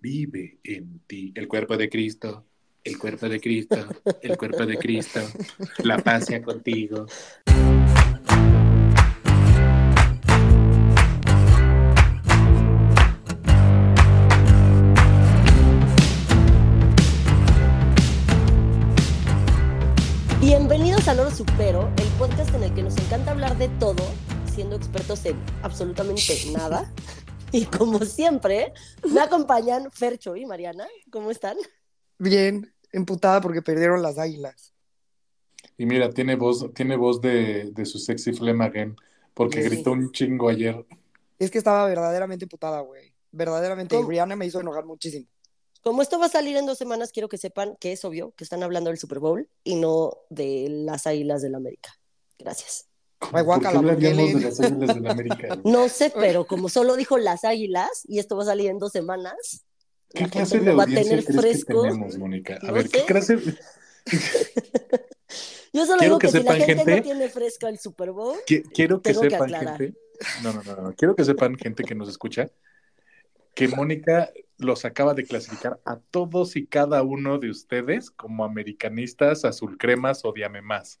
vive en ti. El cuerpo de Cristo, el cuerpo de Cristo, el cuerpo de Cristo. La paz sea contigo. Bienvenidos a Loro Supero, el podcast en el que nos encanta hablar de todo, siendo expertos en absolutamente nada. Y como siempre, me acompañan Fercho y Mariana. ¿Cómo están? Bien, emputada porque perdieron las águilas. Y mira, tiene voz, tiene voz de, de su sexy Flemagen, porque Sí. gritó un chingo ayer. Es que estaba verdaderamente emputada, güey. Verdaderamente. Y ¿Cómo? Rihanna me hizo enojar muchísimo. Como esto va a salir en dos semanas, quiero que sepan que es obvio que están hablando del Super Bowl y no de las Águilas del América. Gracias. Ay, guácala, ¿Por qué hablaríamos porque de le- las águilas del América? No sé, pero como solo dijo las Águilas y esto va a salir en dos semanas, ¿Qué la clase gente de no va a tener crees fresco. que tenemos, Mónica? A No ver, ¿qué sé. clase? Yo solo Quiero digo que que, si la sepan, gente, gente, no tiene fresco el Super Bowl, Qui- Quiero que Tengo que sepan, aclarar. gente. No, no, no, no. Quiero que sepan, gente que nos escucha, que Mónica los acaba de clasificar a todos y cada uno de ustedes como americanistas, azul cremas o diame más.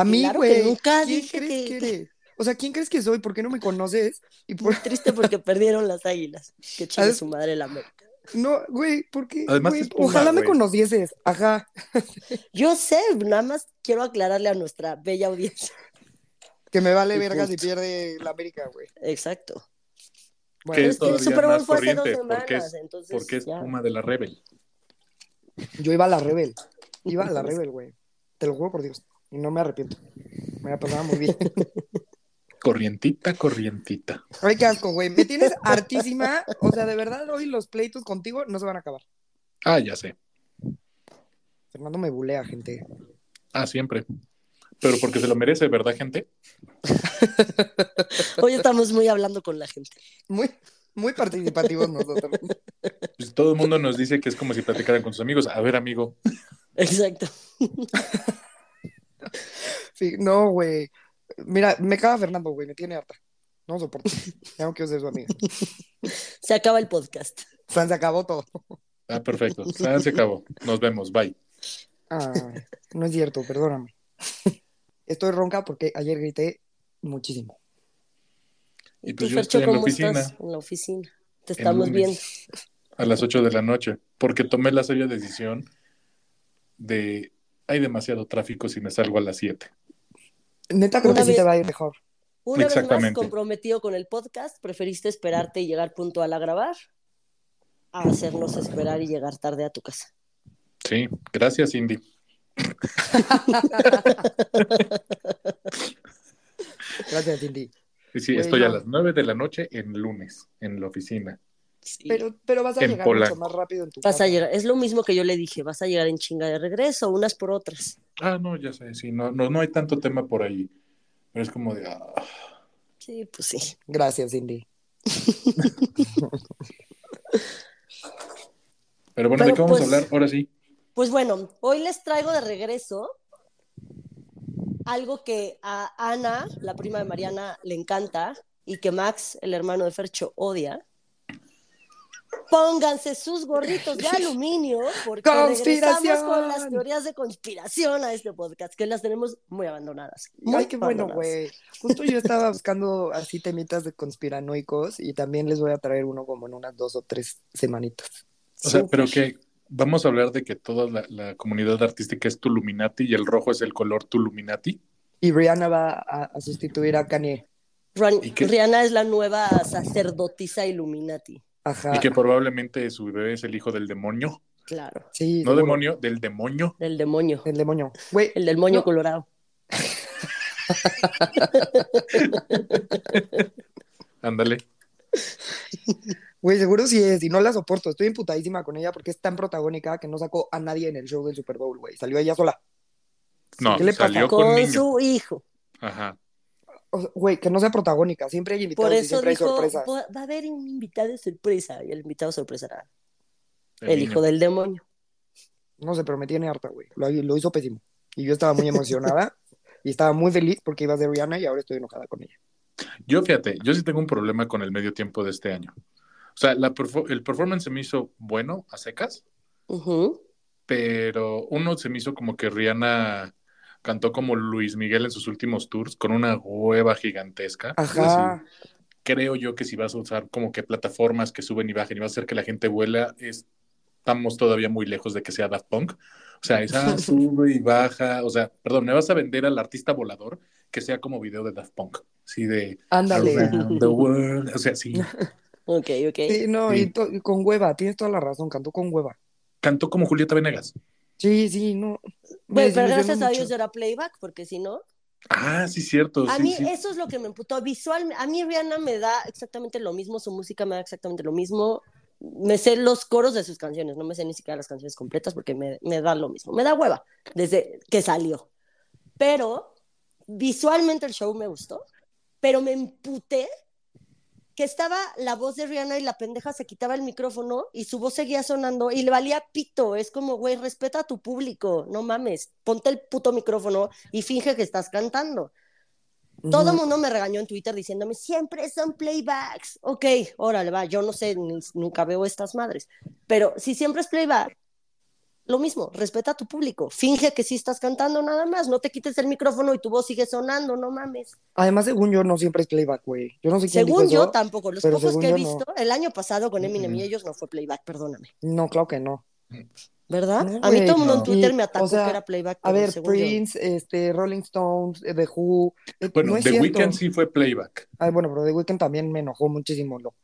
A mí, Claro que güey. nunca ¿Quién dije crees que- que eres? O sea, ¿quién crees que soy? ¿Por qué no me conoces? Y por... muy triste porque perdieron las Águilas. Que chingue su madre el América. No, güey, ¿por qué? Además Güey, es Puma, ojalá me conocieses. Ajá. Yo sé, nada más quiero aclararle a nuestra bella audiencia. Que me vale Sí, verga si pierde la América, güey. Exacto. Que Bueno, es es que el todavía Super Bowl más fue hace dos corriente, semanas, porque es- entonces Porque es ya. Puma de la Rebel. yo iba a la Rebel. Iba a la Rebel, güey. Te lo juro por Dios. Y no me arrepiento. Me la pasaba muy bien. Corrientita, corrientita. Ay, qué asco, güey. Me tienes hartísima. O sea, de verdad, hoy los pleitos contigo no se van a acabar. Ah, ya sé. Fernando me bulea, gente. Ah, siempre. Pero porque se lo merece, ¿verdad, gente? Hoy estamos muy hablando con la gente. Muy, muy participativos nosotros. Pues todo el mundo nos dice que es como si platicaran con sus amigos. A ver, amigo, Exacto. Sí, no, güey. Mira, me caga Fernando, güey. Me tiene harta. No soporto. Ya no quiero ser su amiga. Se acaba el podcast. Se acabó todo. Ah, perfecto. Se acabó. Nos vemos. Bye. No es cierto, perdóname. Estoy ronca porque ayer grité muchísimo. Y ¿Y pues tú, yo estoy en la estás? oficina. En la oficina. Te estamos viendo. A las 8 de la noche. Porque tomé la sabia decisión de hay demasiado tráfico si me salgo a las 7. Neta, creo Una que sí te va a ir mejor. Una vez más comprometido con el podcast, preferiste esperarte y llegar puntual a grabar a hacernos esperar y llegar tarde a tu casa. Sí, gracias, Cindy. Gracias, Cindy. Y sí, Güey, estoy a las 9 de la noche en lunes, en la oficina. Sí. Pero, pero vas a En llegar Polanco. mucho más rápido en tu Vas casa. a llegar, es lo mismo que yo le dije, vas a llegar en chinga de regreso, unas por otras. Ah, no, ya sé, sí, no, no, no hay tanto tema por ahí. Pero es como de. ah, Sí, pues sí. Gracias, Cindy. Pero bueno, Pero ¿de qué vamos pues- a hablar? Ahora sí. Pues bueno, hoy les traigo de regreso algo que a Ana, la prima de Mariana, le encanta y que Max, el hermano de Fercho, odia. Pónganse sus gorritos de aluminio porque regresamos con las teorías de conspiración a este podcast, que las tenemos muy abandonadas. muy Ay, qué bueno, güey. Justo yo estaba buscando así temitas de conspiranoicos y también les voy a traer uno como en unas dos o tres semanitas. O sea, Sí. pero que vamos a hablar de que toda la, la comunidad artística es Tuluminati y el rojo es el color Tuluminati. Y Rihanna va a, a sustituir a Kanye. Ran- ¿Y qué? Rihanna es la nueva sacerdotisa Illuminati. Ajá. Y que probablemente su bebé es el hijo del demonio. Claro, Sí, No seguro. demonio, del demonio. del demonio. El demonio. Güey, El del moño No. colorado. Ándale. güey, seguro sí es. Y no la soporto. Estoy imputadísima con ella porque es tan protagónica que no sacó a nadie en el show del Super Bowl, güey. Salió ella sola. No, ¿Qué le pasa? salió con, Con niño. su hijo. Ajá. Güey, que no sea protagónica. Siempre hay invitados Por y eso siempre hay dijo, sorpresas. va a haber un invitado sorpresa. Y el invitado sorpresa era El, el, hijo del demonio. No sé, pero me tiene harta, güey. Lo, lo hizo pésimo. Y yo estaba muy emocionada y estaba muy feliz porque iba a ser Rihanna y ahora estoy enojada con ella. Yo, fíjate, yo sí tengo un problema con el medio tiempo de este año. O sea, la perfo- el performance se me hizo bueno a secas, Ujú. pero uno se me hizo como que Rihanna cantó como Luis Miguel en sus últimos tours con una hueva gigantesca. Ajá. Creo yo que si vas a usar como que plataformas que suben y bajen y vas a hacer que la gente vuela, es- estamos todavía muy lejos de que sea Daft Punk. O sea, esa sube y baja. O sea, perdón, me vas a vender al artista volador que sea como video de Daft Punk. Sí, de Ándale. The World. O sea, sí. Ok, ok. Sí, no, Sí. y, to- y con hueva, tienes toda la razón, cantó con hueva. Cantó como Julieta Venegas. Sí, sí, no. Pero desilusionó gracias a. Dios era playback, porque si no. Ah, sí, cierto. A sí, mí sí. eso es lo que me emputó. Visual, a mí Rihanna me da exactamente lo mismo, su música me da exactamente lo mismo. Me sé los coros de sus canciones, no me sé ni siquiera las canciones completas porque me, me da lo mismo. Me da hueva desde que salió. Pero visualmente el show me gustó, pero me emputé que estaba la voz de Rihanna y la pendeja se quitaba el micrófono y su voz seguía sonando y le valía pito. Es como, güey, respeta a tu público, no mames, ponte el puto micrófono y finge que estás cantando. Todo el mundo me regañó en Twitter diciéndome, siempre son playbacks. Ok, órale, va, yo no sé, ni- nunca veo estas madres. Pero si siempre es playback, lo mismo, respeta a tu público. Finge que sí estás cantando nada más, no te quites el micrófono y tu voz sigue sonando, no mames. Además, según yo, no siempre es playback, güey. Yo no sé quién Según dijo yo eso. tampoco, los pocos que he no. visto, el año pasado con Eminem y ellos no fue playback, perdóname. No, claro que no. ¿Verdad? No, a mí todo el mundo en. Twitter me atacó o sea, que era playback. A ver, según yo- Prince, este, Rolling Stones, eh, The Who. eh, Bueno, no es The. Weeknd sí fue playback. Ay, bueno, pero The Weeknd también me enojó muchísimo. Lo,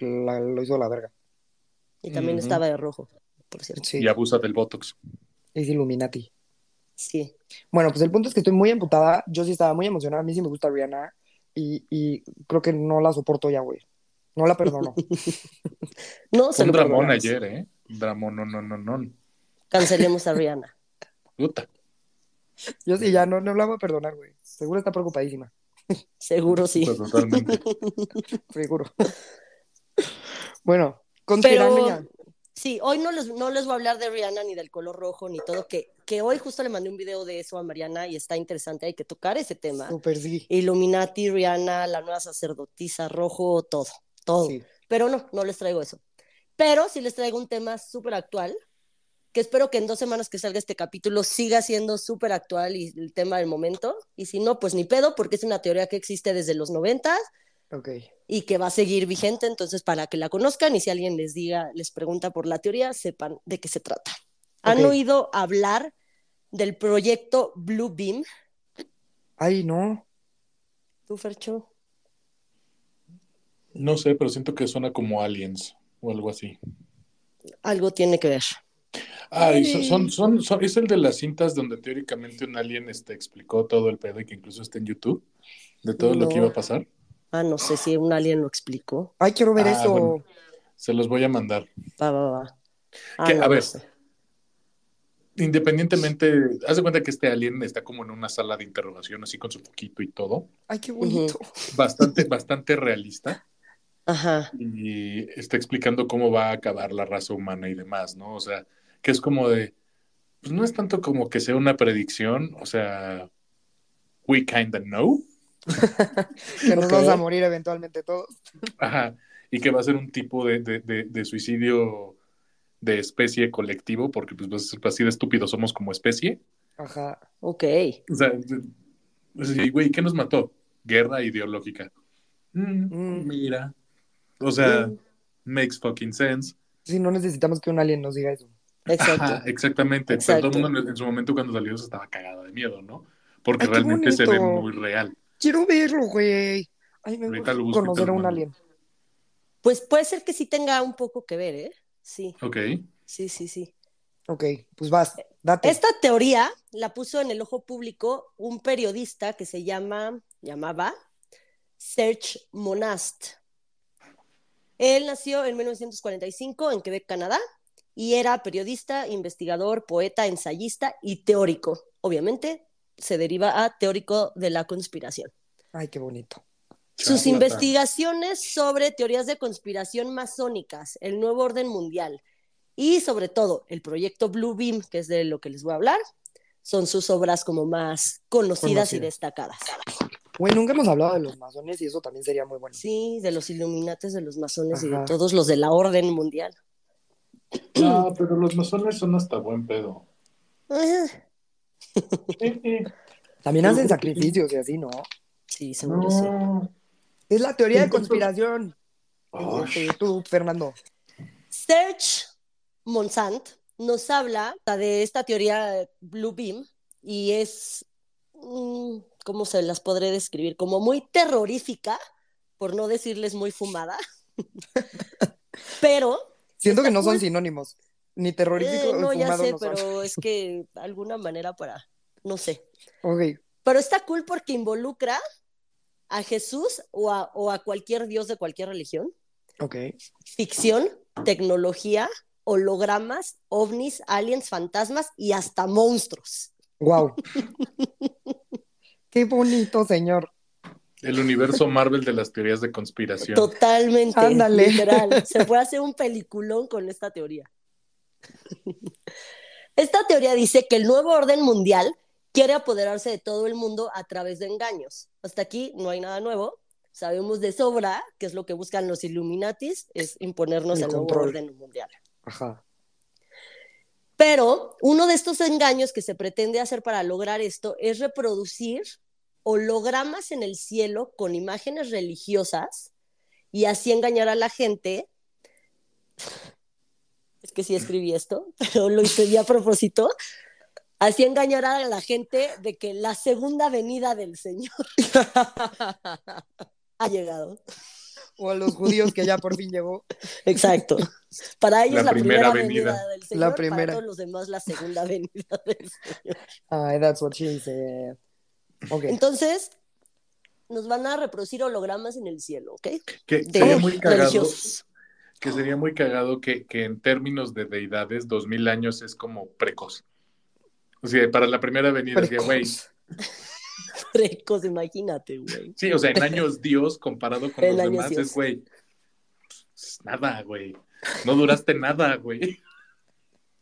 hizo la verga. Y también estaba de rojo, por cierto. Sí, Y abusa del Botox. es Illuminati. Sí. Bueno, pues el punto es que estoy muy emputada. Yo sí estaba muy emocionada. A mí sí me gusta Rihanna. Y, y creo que no la soporto ya, güey. No la perdono. No se Un lo dramón perdonamos. ayer, ¿eh? Dramón, no, no, no, no. Cancelemos a Rihanna. Puta. Yo sí, ya no, no la voy a perdonar, güey. Seguro está preocupadísima. Seguro sí. Pues, totalmente. Seguro. Bueno, considerando Pero ya. Sí, hoy no les, no les voy a hablar de Rihanna ni del color rojo ni todo, que, que hoy justo le mandé un video de eso a Mariana y está interesante, hay que tocar ese tema. Súper sí. Illuminati, Rihanna, la nueva sacerdotisa, rojo, todo, todo. Sí. Pero no, no les traigo eso. Pero sí les traigo un tema súper actual, que espero que en dos semanas que salga este capítulo siga siendo súper actual y el tema del momento. Y si no, pues ni pedo, porque es una teoría que existe desde los 90 Ok. y que va a seguir vigente, entonces para que la conozcan y si alguien les diga, les pregunta por la teoría, sepan de qué se trata. ¿Han oído hablar del proyecto Blue Beam? Ay, no. ¿Tú, Fercho? No sé, pero siento que suena como Aliens o algo así. Algo tiene que ver. Ay, Ay. son, son, son- es el de las cintas donde teóricamente un alien este, explicó todo el pedo y que incluso está en YouTube, de todo lo que iba a pasar. Ah, no sé si un alien lo explicó. Ay, quiero ver Ah, eso. bueno. Se los voy a mandar. Va, va, va. Ah, Que, no, a no ver, sé. Independientemente, haz de cuenta que este alien está como en una sala de interrogación, así con su foquito y todo. Ay, qué bonito. Bastante, bastante realista. Ajá. y está explicando cómo va a acabar la raza humana y demás, ¿no? O sea, que es como de, pues no es tanto como que sea una predicción, o sea, we kinda know, Que nos Ok. vamos a morir eventualmente todos. ajá, y que va a ser un tipo de, de, de, de suicidio de especie colectivo, porque pues, pues, así de estúpidos somos como especie. Ajá. Ok. O sea, pues, güey, ¿qué nos mató? Guerra ideológica. Mm, Mm. Mira, o sea, Mm. makes fucking sense. Sí, no necesitamos que un alien nos diga eso. Exacto. Ajá, exactamente. Exacto. todo el mundo en- en su momento cuando salió eso estaba cagado de miedo, ¿no? Porque Ay, realmente se ve muy real. Quiero verlo, güey. Ay, me gusta conocer a un alien. Pues puede ser que sí tenga un poco que ver, ¿eh? Sí, Ok. sí, sí, sí. Ok, pues vas, date. Esta teoría la puso en el ojo público un periodista que se llama, llamaba Serge Monast. Él nació en 1945 en Quebec, Canadá, y era periodista, investigador, poeta, ensayista y teórico. Obviamente se deriva a teórico de la conspiración. Ay, qué bonito. Sus investigaciones sobre teorías de conspiración masónicas, el nuevo orden mundial y sobre todo el proyecto Blue Beam, que es de lo que les voy a hablar, son sus obras como más conocidas y destacadas. Güey, nunca hemos hablado de los masones y eso también sería muy bueno. Sí, de los Illuminates, de los masones y de Ajá. todos los de la orden mundial. No, pero los masones son hasta buen pedo. Ah, Eh, eh. También hacen sacrificios y así, ¿no? Sí, seguro sí. No. Es la teoría de conspiración. Sí, tú, Fernando. Serge Monsant nos habla de esta teoría Blue Beam y es, mm, ¿cómo se las podré describir? Como muy terrorífica, por no decirles muy fumada. Pero, Siento que no son sinónimos. Ni terrorífico eh, no, ya sé, no son. pero es que alguna manera para, no sé. Ok. Pero está cool porque involucra a Jesús o a, o a cualquier dios de cualquier religión, Ok. ficción, tecnología, hologramas, ovnis, aliens, fantasmas y hasta monstruos. Wow. Qué bonito, señor. El universo Marvel de las teorías de conspiración. Totalmente. Ándale. Literal. Se puede hacer un peliculón con esta teoría. Esta teoría dice que el nuevo orden mundial quiere apoderarse de todo el mundo a través de engaños. Hasta aquí no hay nada nuevo. Sabemos de sobra que es lo que buscan los Illuminatis, es imponernos El el, nuevo orden mundial. Ajá. Pero uno de estos engaños que se pretende hacer para lograr esto es reproducir hologramas en el cielo con imágenes religiosas y así engañar a la gente. Que sí escribí esto, pero lo escribí a propósito. Así engañar a la gente de que la segunda venida del Señor ha llegado. O a los judíos que ya por fin llegó. Exacto. Para ellos La la, primera, primera venida. venida. del Señor, La primera. para todos los demás la segunda venida del Señor. Ay, that's what she said. Entonces, nos van a reproducir hologramas en el cielo, ¿ok? Que De muy cagado, religiosos. Que sería muy cagado que, que en términos de deidades, dos mil años es como precoz. O sea, para la primera venida, decía, güey, Precoz. Imagínate, güey. sí, o sea, en años Dios comparado con En los demás Dios. es, güey, es nada, güey. No duraste nada, güey.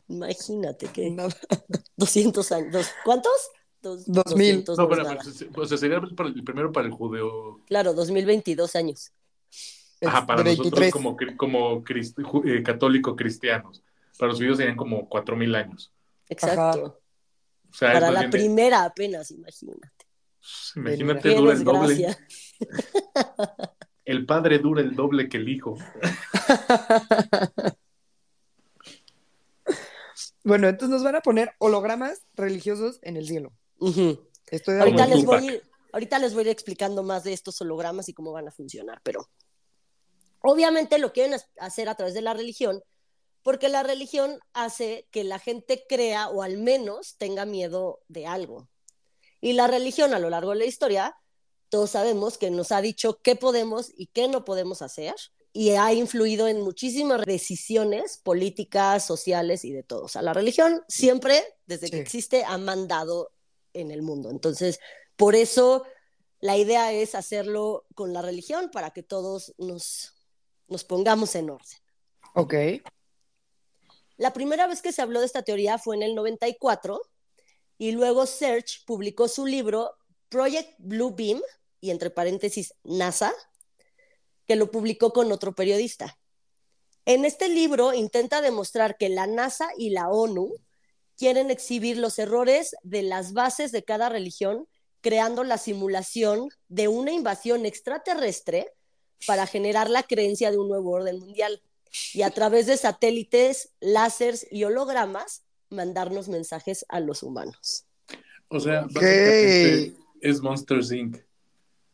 Imagínate que Nada. 200 años. ¿Cuántos? Dos, 2000. 200 No, pero, pues, o sea, sería el primero para el judeo, Claro, 2022 años. Ajá, para 23. nosotros como, crist- eh, católico cristianos. Para los judíos serían como cuatro mil años. Exacto. O sea, Para la de- primera apenas, imagínate. imagínate, Qué dura el doble. El padre dura el doble que el hijo. Bueno, entonces nos van a poner hologramas religiosos en el cielo. Ujú. Estoy de Ahorita les, voy, ir- ahorita les voy a ir explicando más de estos hologramas y cómo van a funcionar, pero obviamente lo quieren hacer a través de la religión, porque la religión hace que la gente crea o al menos tenga miedo de algo. Y la religión a lo largo de la historia, todos sabemos que nos ha dicho qué podemos y qué no podemos hacer y ha influido en muchísimas decisiones políticas, sociales y de todo. O sea, la religión siempre, desde que existe, ha mandado en el mundo. Entonces, por eso la idea es hacerlo con la religión para que todos nos, nos pongamos en orden. Ok. La primera vez que se habló de esta teoría fue en el 94 y luego Search publicó su libro Project Blue Beam y entre paréntesis NASA, que lo publicó con otro periodista. En este libro intenta demostrar que la NASA y la ONU quieren exhibir los errores de las bases de cada religión, creando la simulación de una invasión extraterrestre para generar la creencia de un nuevo orden mundial y a través de satélites, láseres y hologramas mandarnos mensajes a los humanos. O sea, básicamente es Monsters Inc.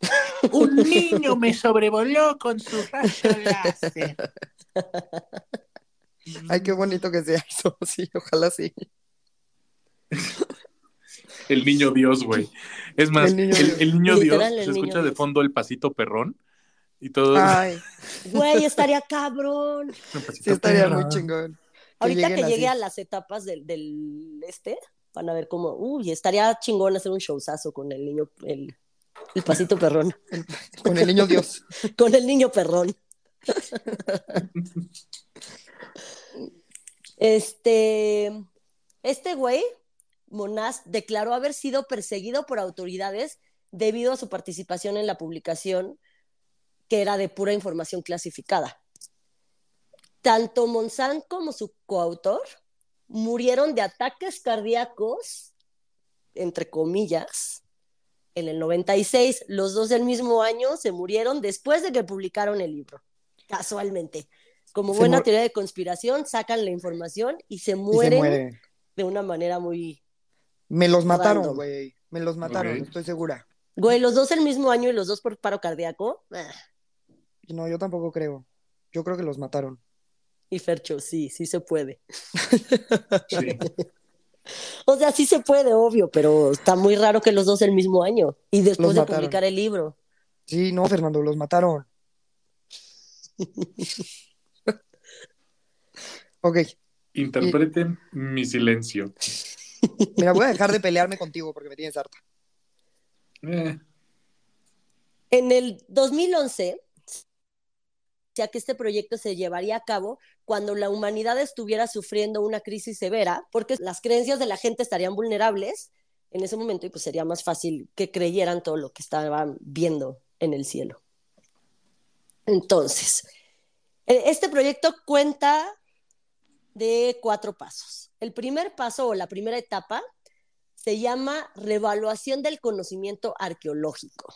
Un niño me sobrevoló con su rayo láser. Ay, qué bonito que sea eso. Sí, ojalá sí. El niño Dios, güey. Es más, El niño Dios. el, niño Dios Literal, el se niño escucha de fondo el pasito perrón y todo. Ay, Güey, estaría cabrón. sí estaría perrón. muy chingón. Ahorita que así. llegue a las etapas del, del este, van a ver cómo, uy, estaría chingón hacer un showzazo con el niño, el, el pasito perrón, Con el niño Dios. con el niño perrón. Este, este güey, Monás, declaró haber sido perseguido por autoridades debido a su participación en la publicación que era de pura información clasificada. Tanto Monsanto como su coautor murieron de ataques cardíacos, entre comillas, en el 96. Los dos del mismo año se murieron después de que publicaron el libro, casualmente. Como Se buena teoría de conspiración, sacan la información y se Y se mueren muere. de una manera muy... Me los mataron, güey. Me los mataron, estoy segura. Güey, los dos el mismo año y los dos por paro cardíaco. Ah, Y No, yo tampoco creo. Yo creo que los mataron. Y Fercho, sí, sí se puede. Sí. O sea, sí se puede, obvio, pero está muy raro que los dos el mismo año y después Los de mataron. publicar el libro. Sí, no, Fernando, los mataron. ok, Interpreten mi silencio. mira, voy a dejar de pelearme contigo porque me tienes harta. Eh, En el 2011, que este proyecto se llevaría a cabo cuando la humanidad estuviera sufriendo una crisis severa, porque las creencias de la gente estarían vulnerables en ese momento y pues sería más fácil que creyeran todo lo que estaban viendo en el cielo. Entonces, e- este proyecto cuenta de cuatro pasos. El primer paso o la primera etapa se llama revaluación del conocimiento arqueológico.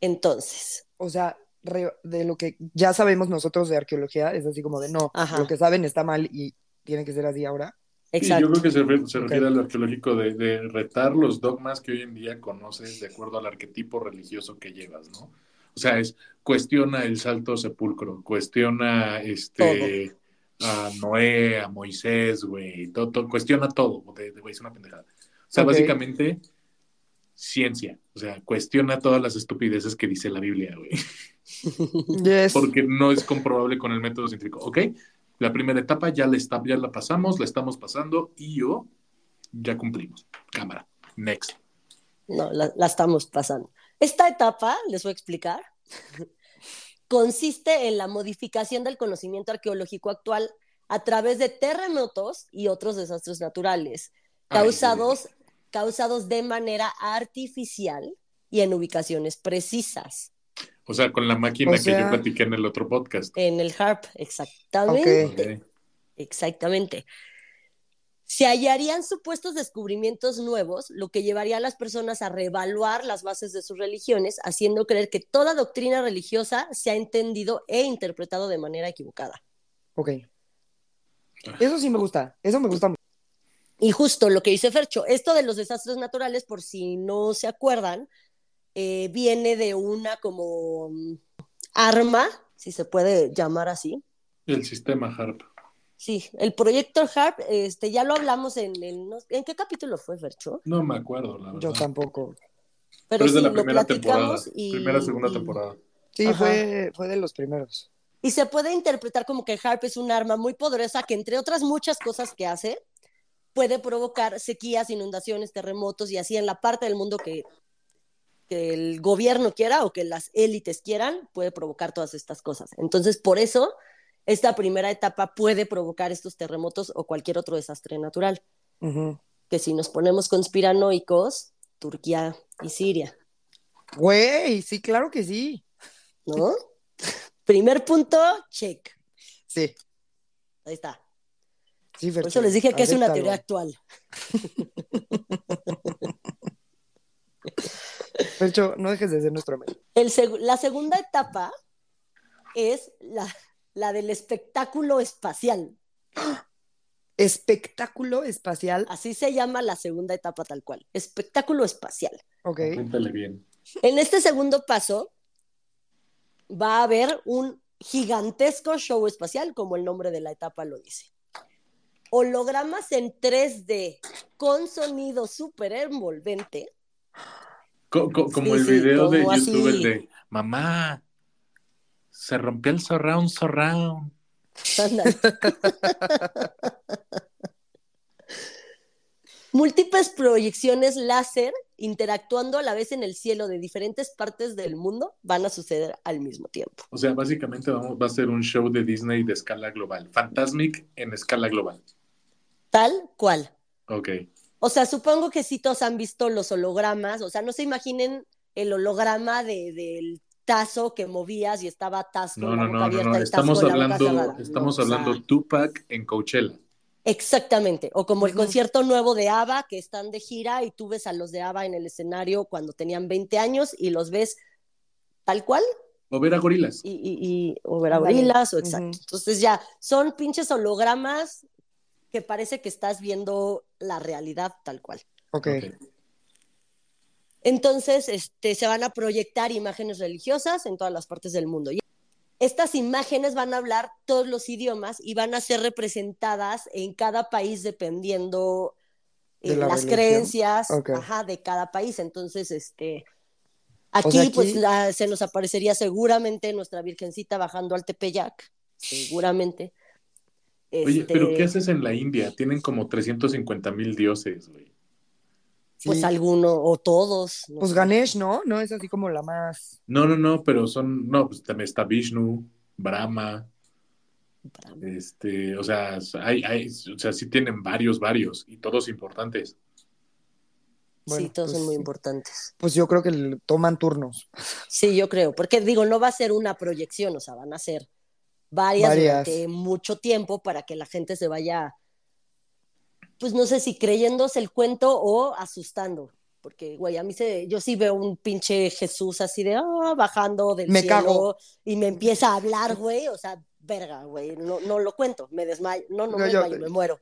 Entonces, O sea, re- de lo que ya sabemos nosotros de arqueología, es así como de no, Ajá. lo que saben está mal y tiene que ser así ahora. sí, exacto. yo creo que se, re- se refiere al arqueológico de, de retar los dogmas que hoy en día conoces de acuerdo al arquetipo religioso que llevas, ¿no? O sea, es cuestiona el salto sepulcro, cuestiona este a Noé, a Moisés, güey, todo, todo- cuestiona todo, de, de- güey, es una pendejada. O sea, básicamente ciencia, o sea, cuestiona todas las estupideces que dice la Biblia, güey. Yes. porque no es comprobable con el método científico. ¿Ok? La primera etapa ya la, está, ya la pasamos, la estamos pasando y yo ya cumplimos. Cámara. Next. No, la, la estamos pasando. Esta etapa, les voy a explicar, consiste en la modificación del conocimiento arqueológico actual a través de terremotos y otros desastres naturales, Ay, causados, causados de manera artificial y en ubicaciones precisas. O sea, con la máquina O que yo platiqué en el otro podcast. En el HARP, exactamente. Exactamente. Se hallarían supuestos descubrimientos nuevos, lo que llevaría a las personas a reevaluar las bases de sus religiones, haciendo creer que toda doctrina religiosa se ha entendido e interpretado de manera equivocada. Ok. Eso sí me gusta. Eso me gusta mucho. Y justo lo que dice Fercho, esto de los desastres naturales, por si no se acuerdan, eh, viene de una como mm, arma, si se puede llamar así, El sistema HARP. Sí, el proyecto HARP, este, ya lo hablamos en el, ¿en qué capítulo fue, Fercho? No me acuerdo, la verdad. Yo tampoco. Pero, Pero es de sí, la lo primera temporada. y, Primera, segunda y- temporada. Sí, Ajá. fue, fue de los primeros. Y se puede interpretar como que HARP es un arma muy poderosa que, entre otras muchas cosas que hace, puede provocar sequías, inundaciones, terremotos y así en la parte del mundo que, que el gobierno quiera o que las élites quieran, puede provocar todas estas cosas. Entonces, por eso, esta primera etapa puede provocar estos terremotos o cualquier otro desastre natural. Que si nos ponemos conspiranoicos, Turquía y Siria, Güey, sí, claro que sí. ¿no? Primer punto, check. Sí, Ahí está. Sí, Por eso les dije que es una teoría actual. Fercho, no dejes de ser nuestro amigo. El seg- la segunda etapa es la, la del espectáculo espacial. Espectáculo espacial. Así se llama la segunda etapa tal cual. Espectáculo espacial. Ok. Cuéntale bien. En este segundo paso va a haber un gigantesco show espacial, como el nombre de la etapa lo dice. Hologramas en 3D con sonido súper envolvente. Co- co- como Sí, el sí, video de YouTube, así. el de Mamá, se rompió el surround, surround. Múltiples proyecciones láser interactuando a la vez en el cielo de diferentes partes del mundo van a suceder al mismo tiempo. O sea, básicamente vamos, va a ser un show de Disney de escala global. Fantasmic en escala global. Tal cual. Ok. O sea, supongo que sí todos han visto los hologramas, o sea, no se imaginen el holograma de, del tazo que movías y estaba Taz con No, no, no, no, no. Estamos hablando, estamos No, o sea, hablando Tupac en Coachella. Exactamente, o como el concierto nuevo de ABBA, que están de gira y tú ves a los de ABBA en el escenario cuando tenían 20 años y los ves tal cual O ver a gorilas. y, y, y- o ver a gorilas o exacto. Entonces ya, son pinches hologramas que parece que estás viendo la realidad tal cual. Ok. Entonces, este, se van a proyectar imágenes religiosas en todas las partes del mundo. Y estas imágenes van a hablar todos los idiomas y van a ser representadas en cada país dependiendo eh, De la las religión. creencias ajá, de cada país. Entonces, este, aquí, sea, aquí- pues la- se nos aparecería seguramente nuestra Virgencita bajando al Tepeyac, seguramente. Oye, Este, pero ¿qué haces en la India? Tienen como 350 mil dioses, güey. Pues Sí. alguno o todos. no Pues sé. Ganesh, ¿no? No es así como la más. No, no, no, pero son, no, pues también está Vishnu, Brahma, este, o sea, hay, hay, o sea, sí tienen varios, varios, y todos importantes. Bueno, sí, todos pues son muy importantes. Pues yo creo que le toman turnos. Sí, yo creo, porque digo, no va a ser una proyección, o sea, van a ser varias, Varias. durante mucho tiempo para que la gente se vaya, pues no sé si creyéndose el cuento o asustando. Porque, güey, a mí se, yo sí veo un pinche Jesús así de, ah, bajando del Me cielo cago. y me empieza a hablar, güey, o sea, verga, güey, no, no lo cuento, me desmayo, no, no No, me yo- desmayo, me muero.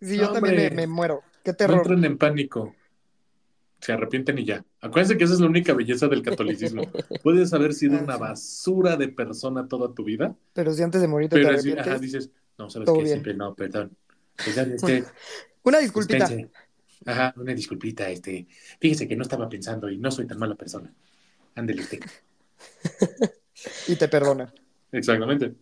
Sí, yo No, también me, muero. Qué No terror. entren en pánico. Se arrepienten y ya. Acuérdense que esa es la única belleza del catolicismo. Puedes haber sido Ah, una sí. basura de persona toda tu vida, Pero si antes de morir te, pero sí, arrepientes. ajá, dices, no, ¿sabes qué? Siempre no, perdón. Perdón, este, Una disculpita. dispense. Ajá, una disculpita, este, fíjese que no estaba pensando y no soy tan mala persona. Ándele usted. Y te perdona. Exactamente.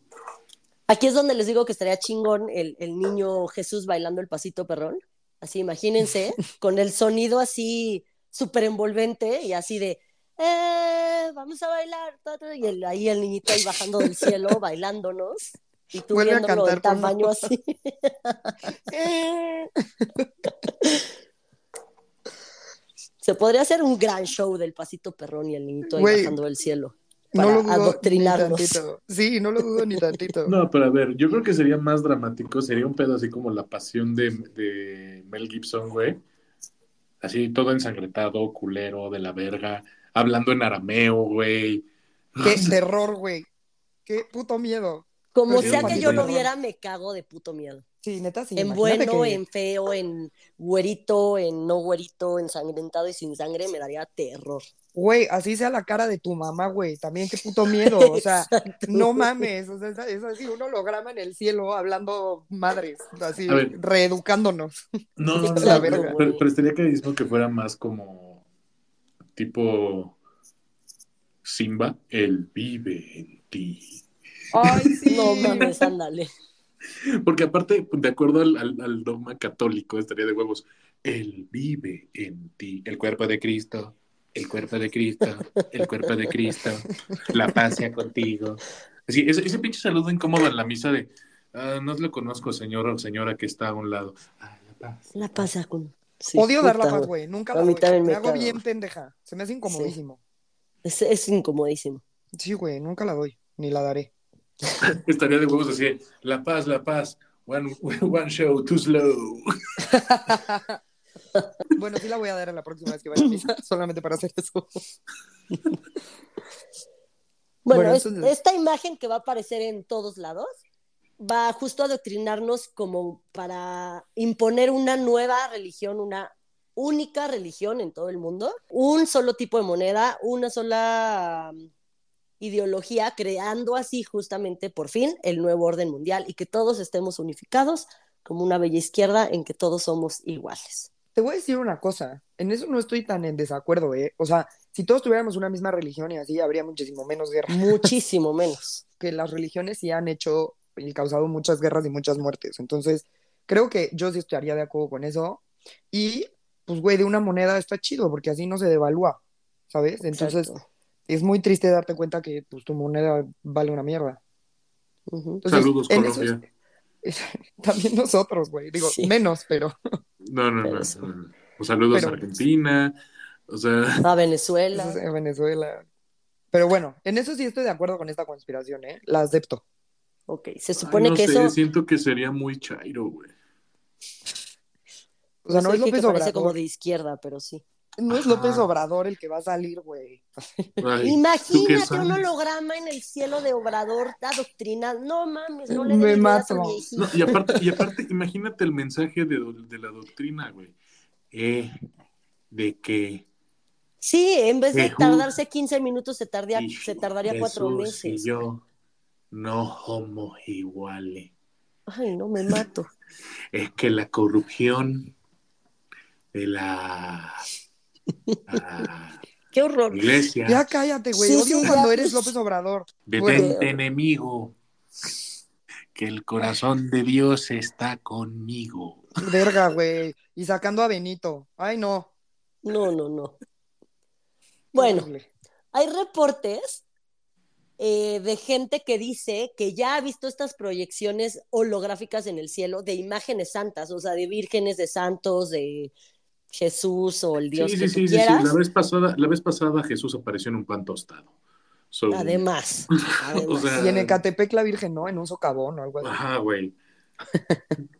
Aquí es donde les digo que estaría chingón el, el niño Jesús bailando el pasito perrón. Así, imagínense, con el sonido así súper envolvente y así de, eh, vamos a bailar. ta, ta", Y el- ahí el niñito ahí bajando del cielo, bailándonos. Y tú Vuelve viéndolo por tamaño así. Se podría hacer un gran show del pasito perrón y el niñito ahí bajando del cielo. No Para lo dudo ni adoctrinarnos. tantito. Sí, no lo dudo ni tantito. No, pero a ver, yo creo que sería más dramático, sería un pedo así como la pasión de, de Mel Gibson, güey. Así todo ensangretado, culero, de la verga, hablando en arameo, güey. Qué terror, güey. Qué puto miedo. Como sea que yo lo viera, me cago de puto miedo. Sí, neta, sí. en bueno, que- en feo, en güerito, en no güerito, ensangrentado y sin sangre, me daría terror. Güey, así sea la cara de tu mamá, güey. También qué puto miedo. O sea, Exacto. no mames. O sea, es, así un holograma en el cielo hablando madres. Así, reeducándonos. No, Sí, no, la no, verga. pero, pero- estaría carísimo que fuera más como tipo Simba, él vive en ti. Ay, sí. No mames, ándale. Porque aparte, de acuerdo al, al- al dogma católico, estaría de huevos, él vive en ti, el cuerpo de Cristo, el cuerpo de Cristo, el cuerpo de Cristo, la paz sea contigo. Así, ese, ese pinche saludo incómodo en la misa de, "Ah, no lo conozco, señor o señora que está a un lado. Ah, la paz. La pasa con. sí, Odio dar la paz, güey. Nunca la doy. Me me hago bien pendeja. Se me hace incomodísimo. Es, es incomodísimo. Sí, güey, nunca la doy. Ni la daré. Estaría de huevos así, la paz, la paz, one, one show, too slow. Bueno, sí la voy a dar a la próxima vez que vaya a misa, solamente para hacer eso. Bueno, Bueno, es- entonces- esta imagen que va a aparecer en todos lados va justo a adoctrinarnos como para imponer una nueva religión, una única religión en todo el mundo, un solo tipo de moneda, una sola um, ideología, creando así justamente por fin el nuevo orden mundial y que todos estemos unificados como una bella izquierda en que todos somos iguales. Te voy a decir una cosa, en eso no estoy tan en desacuerdo, ¿eh? O sea, si todos tuviéramos una misma religión y así, habría muchísimo menos guerra. Muchísimo menos. Que las religiones sí han hecho y causado muchas guerras y muchas muertes. Entonces, creo que yo sí estaría de acuerdo con eso. Y, pues, güey, de una moneda está chido, porque así no se devalúa, ¿sabes? Entonces, Exacto. es muy triste darte cuenta que, pues, tu moneda vale una mierda. Entonces, Saludos, en eso Colombia. también nosotros, güey. Digo, Sí. menos, pero... No, no, Pero no. sí. no, saludos Pero- a Argentina. O sea, A Venezuela. En Venezuela. Pero bueno, en eso sí estoy de acuerdo con esta conspiración, ¿eh? La acepto. Ok, se ay, supone no que sé, eso. siento que sería muy chairo, güey. O sea, no sé es López que parece como de izquierda, pero sí. No es Ajá. López Obrador el que va a salir, güey. Ay, ¿tú qué Imagínate un holograma en el cielo de Obrador adoctrinado. No mames, no le Me mato. No, y aparte, y aparte, imagínate el mensaje de, de la doctrina, güey. Eh, de que Sí, en vez de Jesús. tardarse 15 minutos, se, tardía, y se tardaría cuatro meses. y yo no somos iguales. Ay, no, me mato. Es que la corrupción de la ah, Qué horror. iglesia Ya cállate, güey. Sí, Odio sí, cuando ya. eres López Obrador. detente Güey. enemigo que el corazón de Dios está conmigo. Verga, güey. Y sacando a Benito. Ay, no. No, no, no. Bueno, hay reportes eh, de gente que dice que ya ha visto estas proyecciones holográficas en el cielo de imágenes santas, o sea, de vírgenes, de santos, de Jesús o el Dios sí, que sí, tú sí, sí, sí. quieras. La vez pasada, la vez pasada Jesús apareció en un pan tostado. So, Además, además. O sea, Y en Ecatepec la Virgen, ¿no? En un socavón o algo así. Ajá, güey.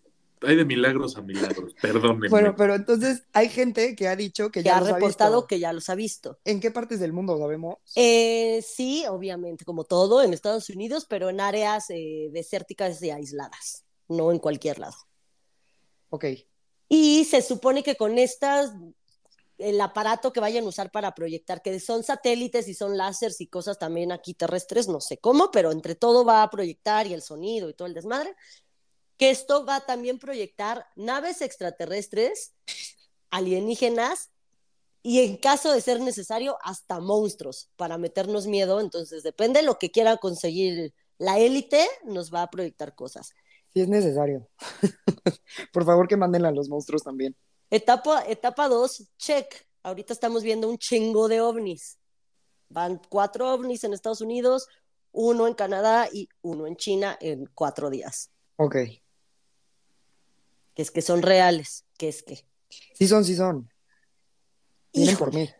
Hay de milagros a milagros, perdónenme. Bueno, pero entonces hay gente que ha dicho que que ya ha los ha reportado visto. que ya los ha visto. ¿En qué partes del mundo sabemos? Eh, sí, obviamente, como todo en Estados Unidos, pero en áreas eh, desérticas y aisladas, no en cualquier lado. Ok. Y se supone que con estas, el aparato que vayan a usar para proyectar, que son satélites y son láseres y cosas también aquí terrestres, no sé cómo, pero entre todo va a proyectar y el sonido y todo el desmadre, que esto va a también proyectar naves extraterrestres, alienígenas y en caso de ser necesario, hasta monstruos para meternos miedo. Entonces, depende de lo que quiera conseguir la élite, nos va a proyectar cosas. Si es necesario. Por favor, que manden a los monstruos también. Etapa, etapa 2, check. Ahorita estamos viendo un chingo de ovnis. Van cuatro ovnis en Estados Unidos, uno en Canadá y uno en China en cuatro días. Ok. Que es que son reales, que es que. Sí son, sí son. Vienen por mí.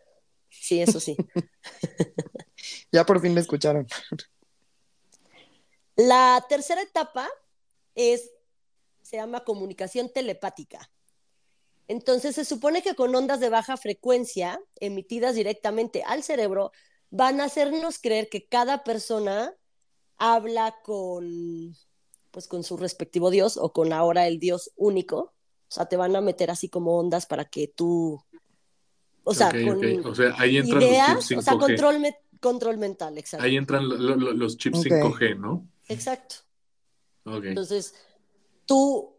Sí, eso sí. Ya por fin me escucharon. La tercera etapa es, se llama comunicación telepática. Entonces se supone que con ondas de baja frecuencia emitidas directamente al cerebro van a hacernos creer que cada persona habla con, pues, con su respectivo Dios o con ahora el Dios único. O sea, te van a meter así como ondas para que tú, o sea, con ok. O sea, ahí entran ideas, los chips o sea, 5G. control, me- control mental, exacto. Ahí entran lo- lo- los chips Ok. 5G, ¿no? Exacto. Entonces, tú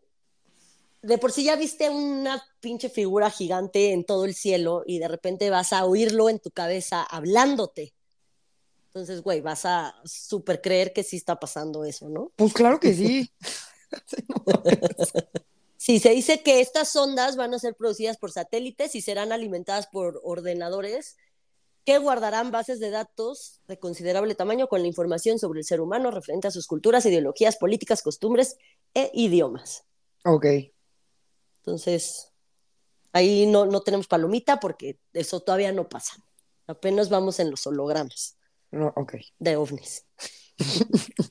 de por sí ya viste una pinche figura gigante en todo el cielo y de repente vas a oírlo en tu cabeza hablándote. Entonces, güey, vas a super creer que sí está pasando eso, ¿no? Pues claro que sí. Sí, se dice que estas ondas van a ser producidas por satélites y serán alimentadas por ordenadores que guardarán bases de datos de considerable tamaño con la información sobre el ser humano referente a sus culturas, ideologías, políticas, costumbres e idiomas. Ok. Entonces, ahí no, no tenemos palomita porque eso todavía no pasa. Apenas vamos en los hologramas No, ok. de ovnis.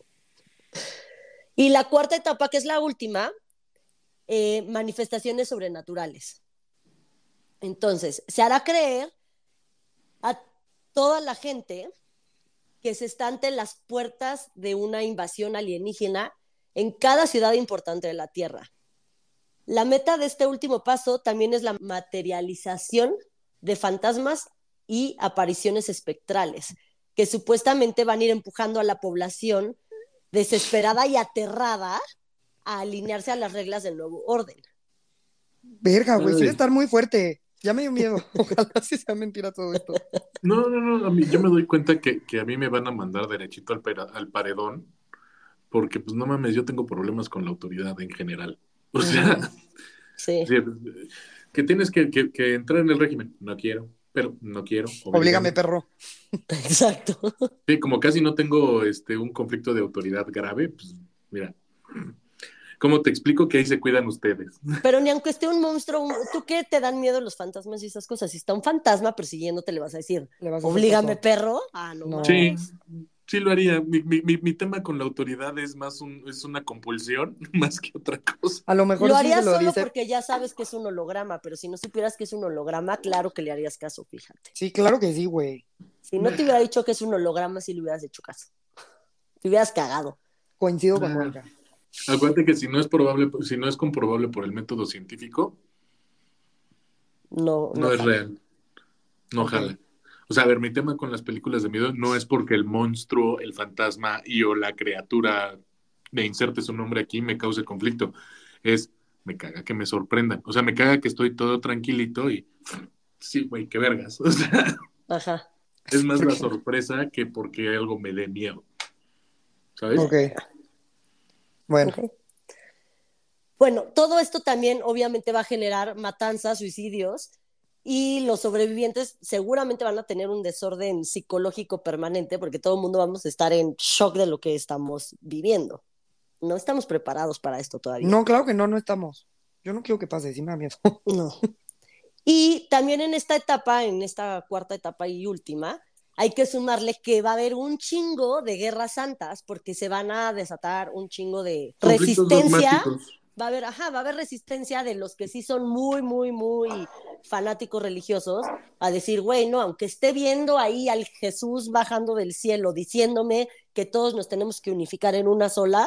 y la cuarta etapa, que es la última, eh, manifestaciones sobrenaturales. Entonces, se hará creer a toda la gente que se está ante las puertas de una invasión alienígena en cada ciudad importante de la Tierra. La meta de este último paso también es la materialización de fantasmas y apariciones espectrales, que supuestamente van a ir empujando a la población desesperada y aterrada a alinearse a las reglas del nuevo orden. Verga, güey, debe estar muy fuerte. Ya me dio miedo. Ojalá sí sea mentira todo esto. No, no, no. A mí, yo me doy cuenta que, que a mí me van a mandar derechito al, pera- al paredón. Porque, pues, no mames, yo tengo problemas con la autoridad en general. O sea, Sí. que tienes que, que- que entrar en el régimen. No quiero, pero no quiero. Oblígame, perro. Exacto. Sí, como casi no tengo este, un conflicto de autoridad grave, pues mira. ¿Cómo te explico que ahí se cuidan ustedes? Pero ni aunque esté un monstruo, un- ¿tú qué te dan miedo los fantasmas y esas cosas? Si está un fantasma persiguiéndote, le vas a decir, vas a oblígame, perro. Ah, no. No. Sí, sí lo haría. Mi, mi, mi, mi tema con la autoridad es más un, es una compulsión más que otra cosa. A lo mejor Lo sí harías se lo solo dice. porque ya sabes que es un holograma, pero si no supieras que es un holograma, claro que le harías caso, fíjate. Sí, claro que sí, güey. Si no te hubiera dicho que es un holograma, sí le hubieras hecho caso. Te hubieras cagado. Coincido con Ah. Acuérdate que si no es probable, si no es comprobable por el método científico, No, no es real. No Ok. jala. O sea, a ver, mi tema con las películas de miedo no es porque el monstruo, el fantasma y o la criatura de inserte su nombre aquí me cause conflicto. Es, me caga que me sorprendan. O sea, me caga que estoy todo tranquilito y sí, güey, qué vergas. O sea, Ajá. es más la sorpresa que porque algo me dé miedo. ¿Sabes? Ok. Bueno. Bueno, todo esto también obviamente va a generar matanzas, suicidios, y los sobrevivientes seguramente van a tener un desorden psicológico permanente porque todo el mundo vamos a estar en shock de lo que estamos viviendo. No estamos preparados para esto todavía. no, claro que no, no estamos. Yo no quiero que pase, sí me da miedo. No. Y también en esta etapa, en esta cuarta etapa y última, hay que sumarle que va a haber un chingo de guerras santas porque se van a desatar un chingo de resistencia. dogmáticos. Va a haber, ajá, va a haber resistencia de los que sí son muy, muy, muy fanáticos religiosos a decir, güey, no, aunque esté viendo ahí al Jesús bajando del cielo diciéndome que todos nos tenemos que unificar en una sola,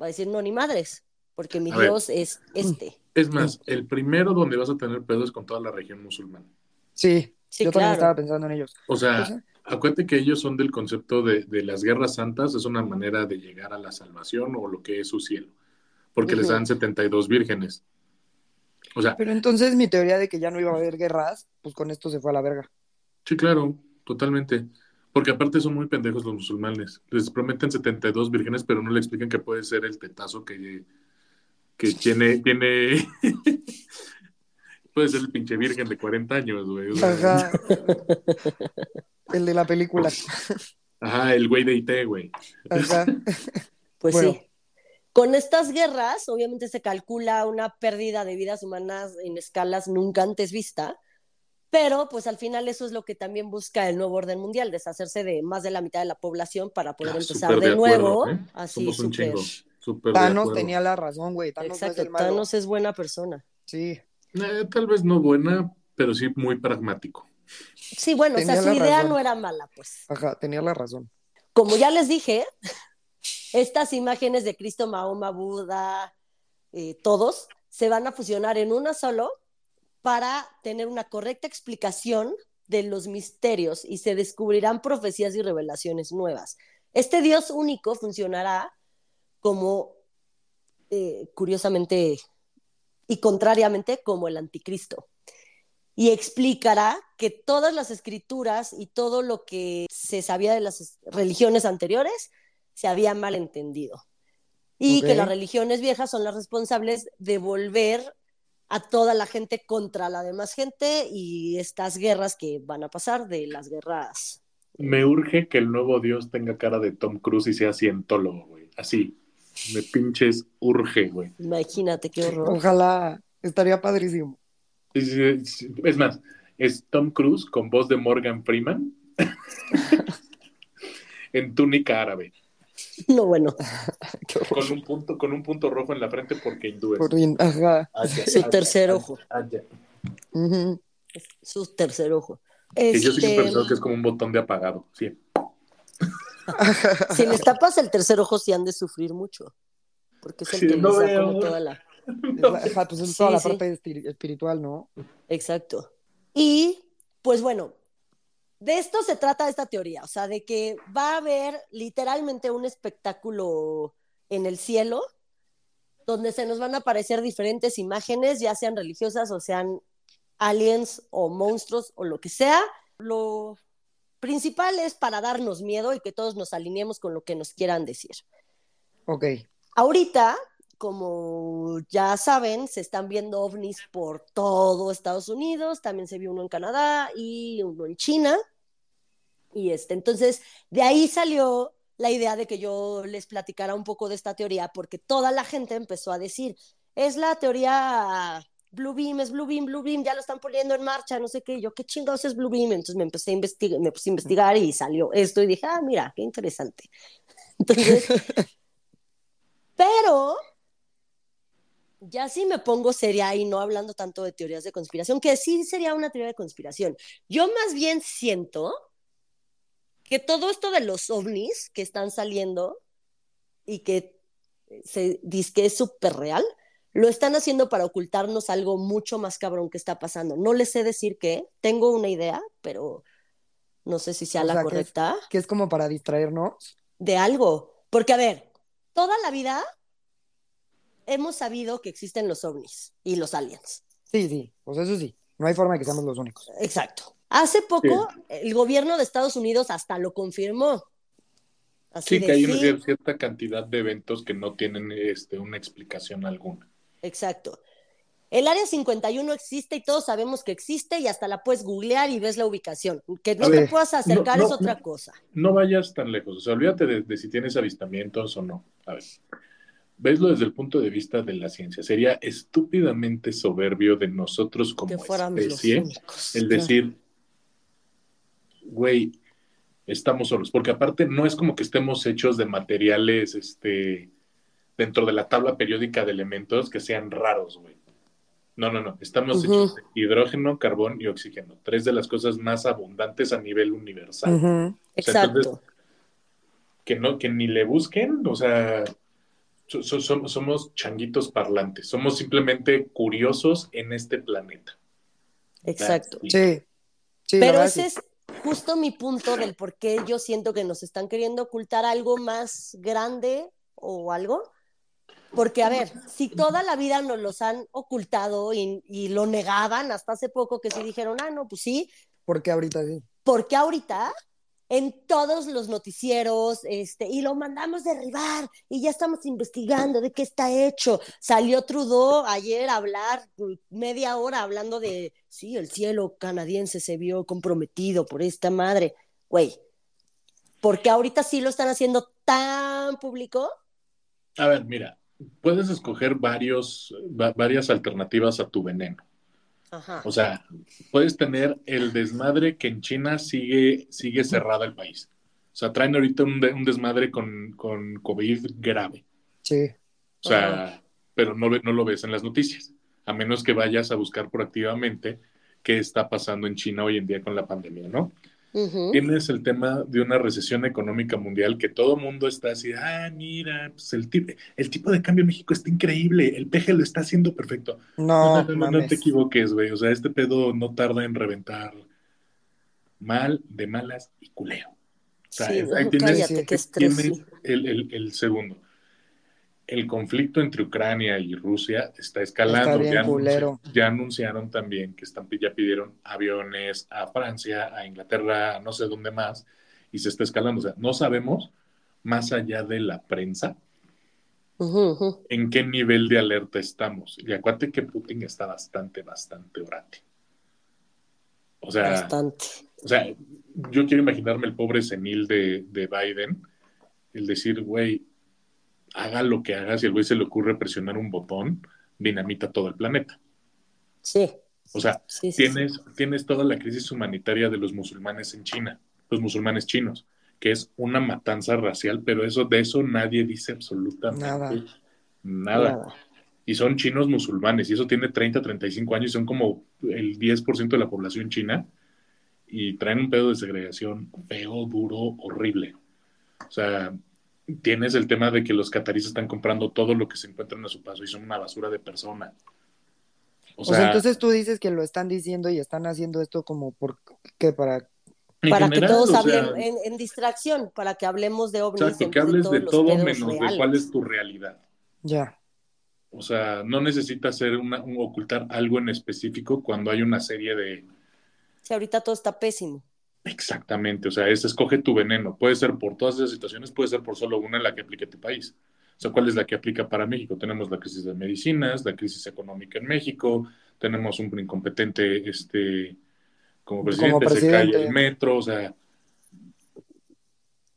va a decir, no, ni madres, porque mi A ver. Dios es este. Es más, el primero donde vas a tener pedos es con toda la región musulmana. Sí, Sí, yo también estaba pensando en ellos. O sea, acuérdate que ellos son del concepto de, de las guerras santas, es una manera de llegar a la salvación o lo que es su cielo, porque les Ujú. dan 72 vírgenes. O sea, Pero entonces mi teoría de que ya no iba a haber guerras, pues con esto se fue a la verga. sí, claro, totalmente. Porque aparte son muy pendejos los musulmanes. Les prometen 72 vírgenes, pero no le explican que puede ser el tetazo que, que tiene, tiene... puede ser el pinche virgen de 40 años, güey. O sea, Ajá. El de la película. Ajá, el güey de IT, güey. Ajá. Pues Bueno. sí. Con estas guerras, obviamente se calcula una pérdida de vidas humanas en escalas nunca antes vista, pero pues al final eso es lo que también busca el nuevo orden mundial, deshacerse de más de la mitad de la población para poder Ah, empezar de, de acuerdo, nuevo. ¿eh? Así, Somos un de Thanos tenía la razón, güey. Thanos no es Exacto, el malo. Thanos es buena persona. Sí. Eh, tal vez no buena, pero sí muy pragmático. Sí, bueno, o sea, su la idea razón. no era mala, pues. Ajá, tenía la razón. Como ya les dije, estas imágenes de Cristo, Mahoma, Buda, eh, todos, se van a fusionar en una solo para tener una correcta explicación de los misterios y se descubrirán profecías y revelaciones nuevas. Este Dios único funcionará como, eh, curiosamente y contrariamente, como el anticristo. Y explicará que todas las escrituras y todo lo que se sabía de las religiones anteriores se había malentendido. Y que las religiones viejas son las responsables de volver a toda la gente contra la demás gente y estas guerras que van a pasar de las guerras. Me urge que el nuevo Dios tenga cara de Tom Cruise y sea cientólogo, güey. Así. Me pinches urge, güey. Imagínate qué horror. Ojalá. Estaría padrísimo. Es más, es Tom Cruise con voz de Morgan Freeman en túnica árabe, No, bueno, con un punto, con un punto rojo en la frente porque hindúes. Por bien- Ajá. Allá, Su allá, tercer allá, ojo. Ujú. su tercer ojo. Que yo sí Este, pensado que es como un botón de apagado. Sí. si les tapas el tercer ojo, sí han de sufrir mucho. Porque es el Sí, que no les da veo. como toda la. Es la- Ajá, pues es Sí, toda la sí. parte espiri- espiritual, ¿no? Exacto. Y, pues bueno, de esto se trata esta teoría, o sea, de que va a haber literalmente un espectáculo en el cielo donde se nos van a aparecer diferentes imágenes, ya sean religiosas o sean aliens o monstruos o lo que sea. Lo principal es para darnos miedo y que todos nos alineemos con lo que nos quieran decir. Ok. Ahorita, como ya saben, se están viendo ovnis por todo Estados Unidos, también se vio uno en Canadá y uno en China. Y este, entonces, de ahí salió la idea de que yo les platicara un poco de esta teoría, porque toda la gente empezó a decir, es la teoría Blue Beam, es Blue Beam, Blue Beam, ya lo están poniendo en marcha, no sé qué, yo, ¿qué chingados es Blue Beam? Entonces me empecé a investigar, me puse a investigar y salió esto y dije, ah, mira, qué interesante. Entonces, pero ya sí me pongo seria y no hablando tanto de teorías de conspiración, que sí sería una teoría de conspiración. Yo más bien siento que todo esto de los ovnis que están saliendo y que se dice que es súper real, lo están haciendo para ocultarnos algo mucho más cabrón que está pasando. No les sé decir qué, tengo una idea, pero no sé si sea O la sea, que es- correcta, Que es como para distraernos. de algo. Porque, a ver, toda la vida hemos sabido que existen los ovnis y los aliens. Sí, sí, pues eso sí. No hay forma de que seamos los únicos. Exacto. Hace poco el gobierno de Estados Unidos hasta lo confirmó. Así Sí, de, que hay una cierta cantidad de eventos que no tienen este, una explicación alguna. Exacto. El área 51 existe y todos sabemos que existe y hasta la puedes googlear y ves la ubicación. Que no te puedas acercar no, es otra no. cosa. No vayas tan lejos, o sea, olvídate de, de si tienes avistamientos o no. A ver, veslo desde el punto de vista de la ciencia. Sería estúpidamente soberbio de nosotros como Que especie únicos. el decir, güey, estamos solos, porque aparte no es como que estemos hechos de materiales, este, dentro de la tabla periódica de elementos que sean raros, güey. No, no, no, estamos hechos de hidrógeno, carbón y oxígeno, tres de las cosas más abundantes a nivel universal. Ujú. O sea, Exacto. entonces, que no, que ni le busquen, o sea, so- so- som- somos changuitos parlantes, somos simplemente curiosos en este planeta. Exacto. Sí. Pero ese es justo mi punto del por qué yo siento que nos están queriendo ocultar algo más grande o algo. Porque, a ver, si toda la vida nos los han ocultado y, y lo negaban hasta hace poco que sí dijeron, ah, no, pues sí, Porque ahorita sí. ¿por qué ahorita en todos los noticieros este, y lo mandamos derribar y ya estamos investigando de qué está hecho? Salió Trudeau ayer a hablar media hora hablando de, sí, el cielo canadiense se vio comprometido por esta madre. Güey, ¿por qué ahorita sí lo están haciendo tan público? A ver, mira, puedes escoger varios, va- varias alternativas a tu veneno. Ajá. O sea, puedes tener el desmadre que en China sigue, sigue cerrada el país. O sea, traen ahorita un, de- un desmadre con, con COVID grave. Sí. O sea, pero no, no lo ves en las noticias, a menos que vayas a buscar proactivamente qué está pasando en China hoy en día con la pandemia, ¿no? Tienes el tema de una recesión económica mundial que todo mundo está así, ah, mira, pues el, tipo, el tipo de cambio en México está increíble, el peje lo está haciendo perfecto. No, No, no, no, no mames. te equivoques, güey. O sea, este pedo no tarda en reventar mal, de malas y culero. O sea, Sí, ahí tienes, cállate, tienes sí. el, el- el segundo. El conflicto entre Ucrania y Rusia está escalando. Está bien ya, anunci- culero. ya anunciaron también que están, ya pidieron aviones a Francia, a Inglaterra, a no sé dónde más, y se está escalando. O sea, no sabemos, más allá de la prensa, en qué nivel de alerta estamos. Y acuérdate que Putin está bastante, bastante orate. O sea, Bastante. o sea, yo quiero imaginarme el pobre senil de, de Biden, el decir, güey, haga lo que haga, si al güey se le ocurre presionar un botón, dinamita todo el planeta. Sí. O sea, Sí, sí, sí. tienes, tienes toda la crisis humanitaria de los musulmanes en China, los musulmanes chinos, que es una matanza racial, pero eso de eso nadie dice absolutamente Nada. nada. Nada. Y son chinos musulmanes, y eso tiene 30, 35 años, y son como el 10% de la población china, y traen un pedo de segregación feo, duro, horrible. O sea, tienes el tema de que los cataríes están comprando todo lo que se encuentran a su paso, y son una basura de persona. O O sea, entonces tú dices que lo están diciendo y están haciendo esto como por qué para para general, que todos o sea, hablemos en, en distracción, para que hablemos de ovnis. Exacto, que hables de todo menos de cuál es tu realidad. ya. O sea, no necesitas ser una, un- ocultar algo en específico cuando hay una serie de... Sí, ahorita todo está pésimo. Exactamente, o sea, es escoge tu veneno. Puede ser por todas esas situaciones, puede ser por solo una en la que aplique tu país. O sea, ¿cuál es la que aplica para México? Tenemos la crisis de medicinas, la crisis económica en México, tenemos un incompetente este, como Como presidente, se presidente. cae el metro, o sea,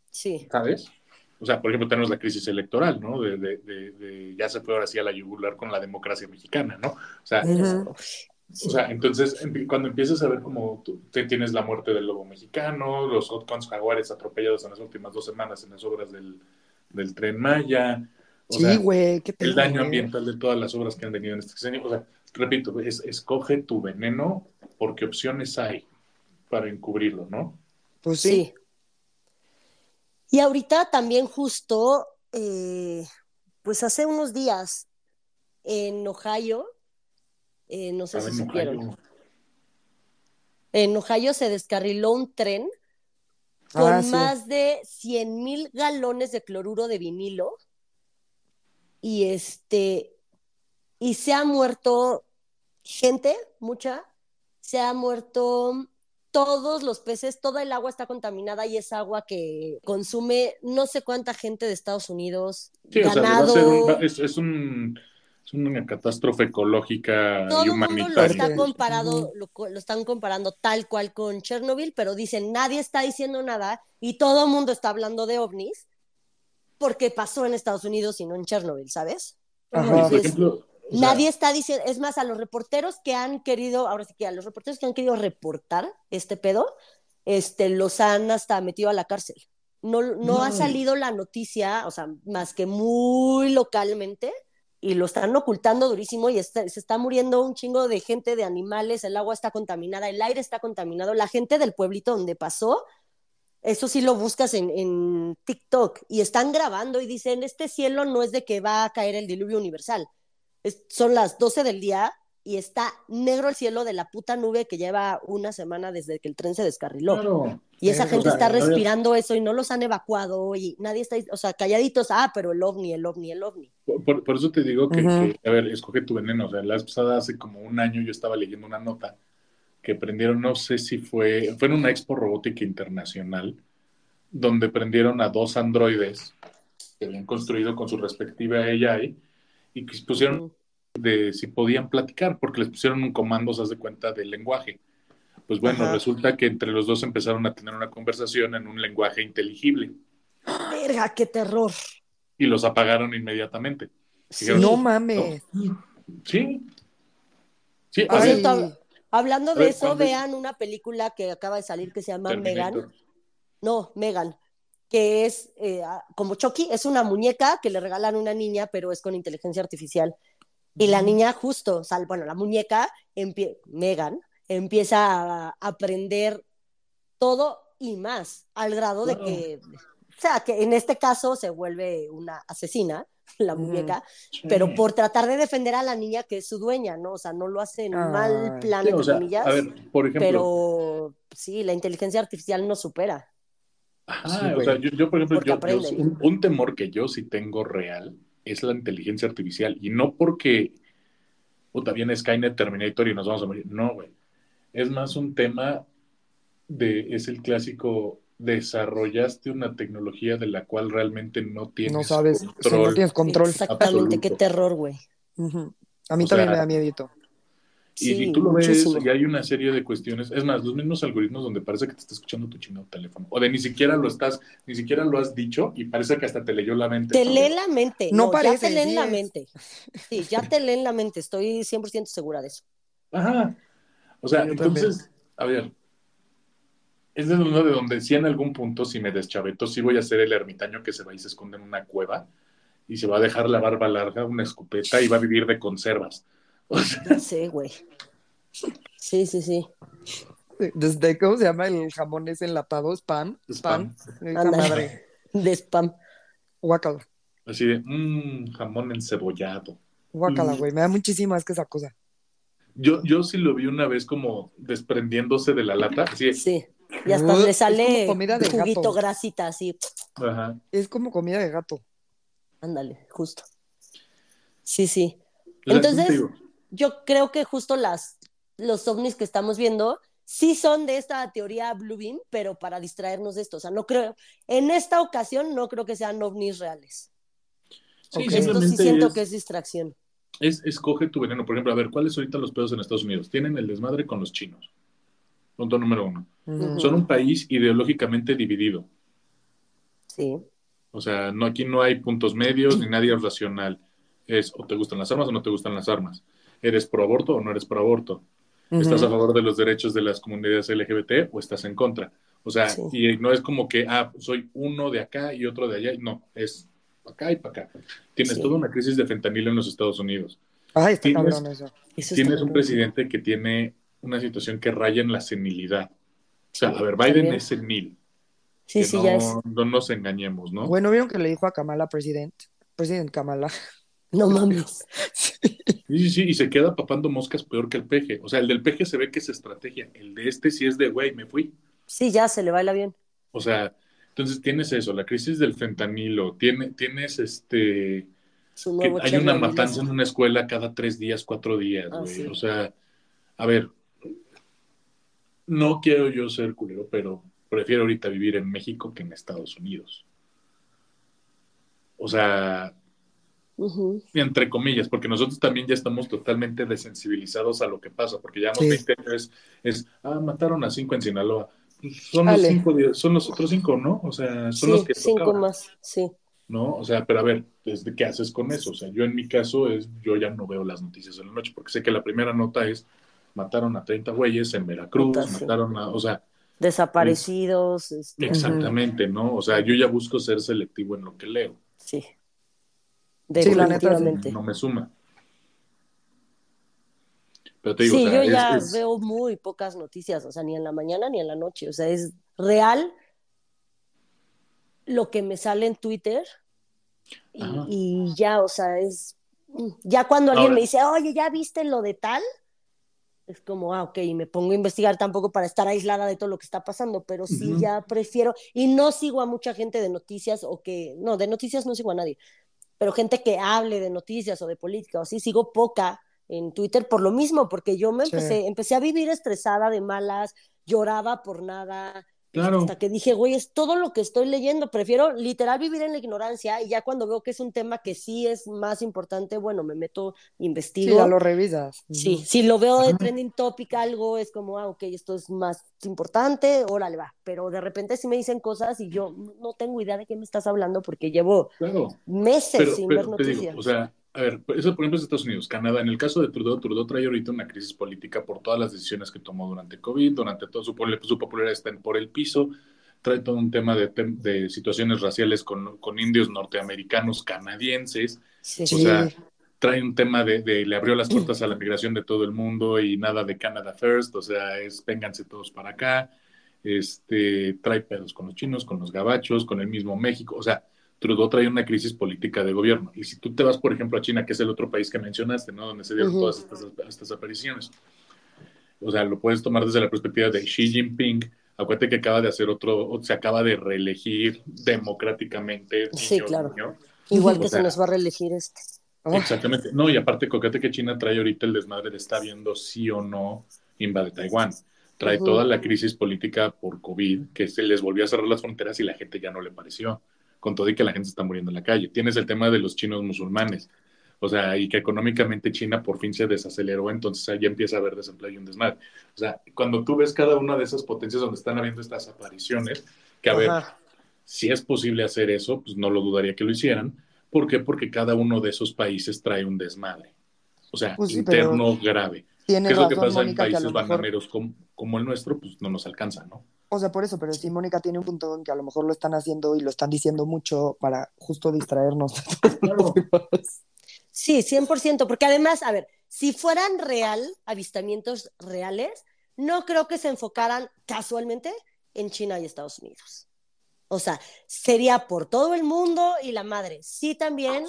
Sí. ¿sabes? o sea, por ejemplo, tenemos la crisis electoral, ¿no? De, de, de, ya se fue ahora sí a la yugular con la democracia mexicana, ¿no? O sea, o sea, entonces cuando empiezas a ver como tú, tienes la muerte del lobo mexicano, los hotcons jaguares atropellados en las últimas dos semanas en las obras del, del tren Maya, o sí, güey, qué el daño ambiental de todas las obras que han venido en este sexenio, o sea, repito, es, escoge tu veneno porque opciones hay para encubrirlo, ¿no? Pues sí. Y ahorita también justo, eh, pues hace unos días en Ohio, eh, no sé si supieron. En Ohio se descarriló un tren con ah, más de 100 mil galones de cloruro de vinilo y este y se ha muerto gente, mucha, se ha muerto todos los peces, toda el agua está contaminada y es agua que consume no sé cuánta gente de Estados Unidos. Sí, ganado. O sea, es, un, es, una catástrofe ecológica Todo y humanitaria. Mundo lo, está comparado, lo, lo, están comparando tal cual con Chernobyl, pero dicen nadie está diciendo nada y todo el mundo está hablando de ovnis porque pasó en Estados Unidos y no en Chernobyl, ¿sabes? Ajá. por ejemplo, Nadie está diciendo, es más, a los reporteros que han querido, ahora sí que a los reporteros que han querido reportar este pedo, este, los han hasta metido a la cárcel. No, no, ha salido la noticia, o sea, más que muy localmente, y lo están ocultando durísimo y se está muriendo un chingo de gente, de animales, el agua está contaminada, el aire está contaminado, la gente del pueblito donde pasó, eso sí lo buscas en, en TikTok, y están grabando y dicen, este cielo no es de que va a caer el diluvio universal, son las 12 del día y está negro el cielo de la puta nube que lleva una semana desde que el tren se descarriló. y esa gente está respirando eso y no los han evacuado y nadie está, o sea, calladitos, ah, pero el ovni, el ovni, el ovni. Por, eso te digo que, a ver, escoge tu veneno. O sea, la pasada hace como un año yo estaba leyendo una nota que prendieron, no sé si fue, fue en una expo robótica internacional, donde prendieron a dos androides que habían construido con su respectiva AI y que pusieron de si podían platicar, porque les pusieron un comando, se hace cuenta, del lenguaje. Pues bueno, resulta que entre los dos empezaron a tener una conversación en un lenguaje inteligible. ¡Verga, qué terror! Y los apagaron inmediatamente. no mames. Sí. Sí, hablando de eso, vean una película que acaba de salir que se llama Megan. No, Megan que es eh, como Chucky, es una muñeca que le regalan a una niña, pero es con inteligencia artificial. Y la niña justo, sal, bueno, la muñeca, Megan, empieza a aprender todo y más, al grado de que, o sea, que en este caso se vuelve una asesina, la muñeca, pero por tratar de defender a la niña que es su dueña, ¿no? O sea, no lo hace en mal plan, entre comillas, por ejemplo, pero sí, la inteligencia artificial no supera. Ah, o sea, yo, por ejemplo, un, temor que yo sí tengo real es la inteligencia artificial. Y no porque, puta, viene Skynet Terminator y nos vamos a morir. No, güey. Es más un tema de, es el clásico, desarrollaste una tecnología de la cual realmente no tienes no sabes, control. no tienes control. Exactamente, qué terror, güey. A mí también me da miedito. Y si tú lo ves, y hay una serie de cuestiones, es más, los mismos algoritmos donde parece que te está escuchando tu chino teléfono, o de ni siquiera lo estás, ni siquiera lo has dicho y parece que hasta te leyó la mente. Te lee la mente, no, parece, ya te leen la mente. Sí, ya te leen la mente, estoy 100% segura de eso. Ajá. O sea, entonces, a ver, es de uno de donde si en algún punto, si me deschaveto, sí voy a ser el ermitaño que se va y se esconde en una cueva y se va a dejar la barba larga, una escopeta y va a vivir de conservas. Sí, güey. Sí, sí, sí. Desde, ¿cómo se llama el jamón ese enlatado? Spam. Spam. madre. De spam. Guacala. Así de, mmm, jamón encebollado. Guacala, mm. güey. Me da muchísimo que esa cosa. Yo, yo sí lo vi una vez como desprendiéndose de la lata. Así Sí. Y hasta le sale comida de juguito grasita, así. Ajá. Es como comida de gato. Ándale, justo. Sí, sí. Entonces, yo creo que justo las, los ovnis que estamos viendo sí son de esta teoría Blue Beam, pero para distraernos de esto. O sea, no creo, en esta ocasión no creo que sean ovnis reales. Sí, esto sí siento que es distracción. Es, escoge tu veneno. Por ejemplo, a ver, ¿cuáles ahorita los pedos en Estados Unidos? Tienen el desmadre con los chinos. Punto número uno. Son un país ideológicamente dividido. Sí. O sea, no, aquí no hay puntos medios ni nadie es racional. Es o te gustan las armas o no te gustan las armas. ¿Eres pro aborto o no eres pro aborto? ¿Estás a favor de los derechos de las comunidades LGBT o estás en contra? O sea, Sí. y no es como que, ah, soy uno de acá y otro de allá. No, es para acá y para acá. Tienes Sí. toda una crisis de fentanilo en los Estados Unidos. Ay, está Tienes- cabrón eso. Eso Tienes un presidente que tiene una situación que raya en la senilidad. O sea, Sí, a ver, Biden también. es senil. Sí, que sí, no, ya es. no nos engañemos, ¿no? Bueno, ¿vieron que le dijo a Kamala President? President Kamala. No mames. Sí, sí, sí, y se queda papando moscas peor que el peje. O sea, el del peje se ve que es estrategia. El de este sí es de, güey, me fui. Sí, ya se le baila bien. O sea, entonces tienes eso, la crisis del fentanilo, tiene, tienes este, que hay una matanza en una escuela cada tres días, cuatro días, Ah, güey. sí. O sea, a ver, no quiero yo ser culero, pero prefiero ahorita vivir en México que en Estados Unidos. O sea, Entre comillas, porque nosotros también ya estamos totalmente desensibilizados a lo que pasa, porque ya Sí. 20 años es, es, ah, mataron a cinco en Sinaloa. Pues son, los cinco, son los otros cinco, ¿no? O sea, son Sí, los que cinco tocaban, más, sí. ¿no? O sea, pero a ver, desde ¿qué haces con eso? O sea, yo en mi caso es, yo ya no veo las noticias en la noche, porque sé que la primera nota es, mataron a 30 güeyes en Veracruz, sí. mataron a, o sea, Desaparecidos, este, exactamente, ¿no? O sea, yo ya busco ser selectivo en lo que leo. sí. Sí, la neta, sí. Definitivamente. no me suma. Pero te digo, Sí, o sea, yo ya es- es- veo muy pocas noticias, o sea, ni en la mañana ni en la noche. O sea, es real lo que me sale en Twitter y, ya, o sea, es. Ya cuando alguien Ahora- me dice, oye, ¿ya viste lo de tal? Es como, ah, ok, y me pongo a investigar tampoco para estar aislada de todo lo que está pasando, pero sí ya prefiero, y no sigo a mucha gente de noticias o que, no, de noticias no sigo a nadie, pero gente que hable de noticias o de política o así, sigo poca en Twitter por lo mismo, porque yo me Sí. empecé, empecé a vivir estresada de malas, lloraba por nada, Claro. hasta que dije, güey, es todo lo que estoy leyendo, prefiero literal vivir en la ignorancia y ya cuando veo que es un tema que sí es más importante, bueno, me meto, Sí, investigo. ya lo revisas. Sí, si lo veo de trending topic algo, es como, ah, ok, esto es más importante, órale, va. Pero de repente sí me dicen cosas y yo no tengo idea de qué me estás hablando porque llevo Claro. meses Pero, sin pero ver noticias. digo, o sea, a ver, eso por ejemplo es Estados Unidos, Canadá. En el caso de Trudeau, Trudeau trae ahorita una crisis política por todas las decisiones que tomó durante COVID, durante todo su, su popularidad está en- por el piso. Trae todo un tema de, de situaciones raciales con, con indios norteamericanos, canadienses. Sí, O sea, trae un tema de, de- le abrió las puertas a la migración de todo el mundo y nada de Canada First, o sea, es vénganse todos para acá. Este, trae pedos con los chinos, con los gabachos, con el mismo México, o sea, Trudeau trae una crisis política de gobierno. Y si tú te vas, por ejemplo, a China, que es el otro país que mencionaste, ¿no? Donde se dieron todas estas, estas apariciones. O sea, lo puedes tomar desde la perspectiva de Xi Jinping. Acuérdate que acaba de hacer otro, o se acaba de reelegir democráticamente. Sí, niño, claro. niño. Igual o que sea, se nos va a reelegir este. Ah, Exactamente. No, y aparte, cócate que China trae ahorita el desmadre de está viendo sí o no invade Taiwán. Trae Ujú. toda la crisis política por COVID, que se les volvió a cerrar las fronteras y la gente ya no le pareció. Con todo y que la gente se está muriendo en la calle. Tienes el tema de los chinos musulmanes. O sea, y que económicamente China por fin se desaceleró, entonces ahí empieza a haber desempleo y un desmadre. O sea, cuando tú ves cada una de esas potencias donde están habiendo estas apariciones, que a ver, si es posible hacer eso, pues no lo dudaría que lo hicieran. ¿Por qué? Porque cada uno de esos países trae un desmadre. O sea, Pues sí, interno grave. ¿Qué es lo que pasa en Mónica, países mejor, bananeros como, como el nuestro? Pues no nos alcanza, ¿no? O sea, por eso, pero sí, Mónica tiene un punto en que a lo mejor lo están haciendo y lo están diciendo mucho para justo distraernos demás. Sí, 100%, porque además, a ver, si fueran real, avistamientos reales, no creo que se enfocaran casualmente en China y Estados Unidos. O sea, sería por todo el mundo y la madre. Sí, también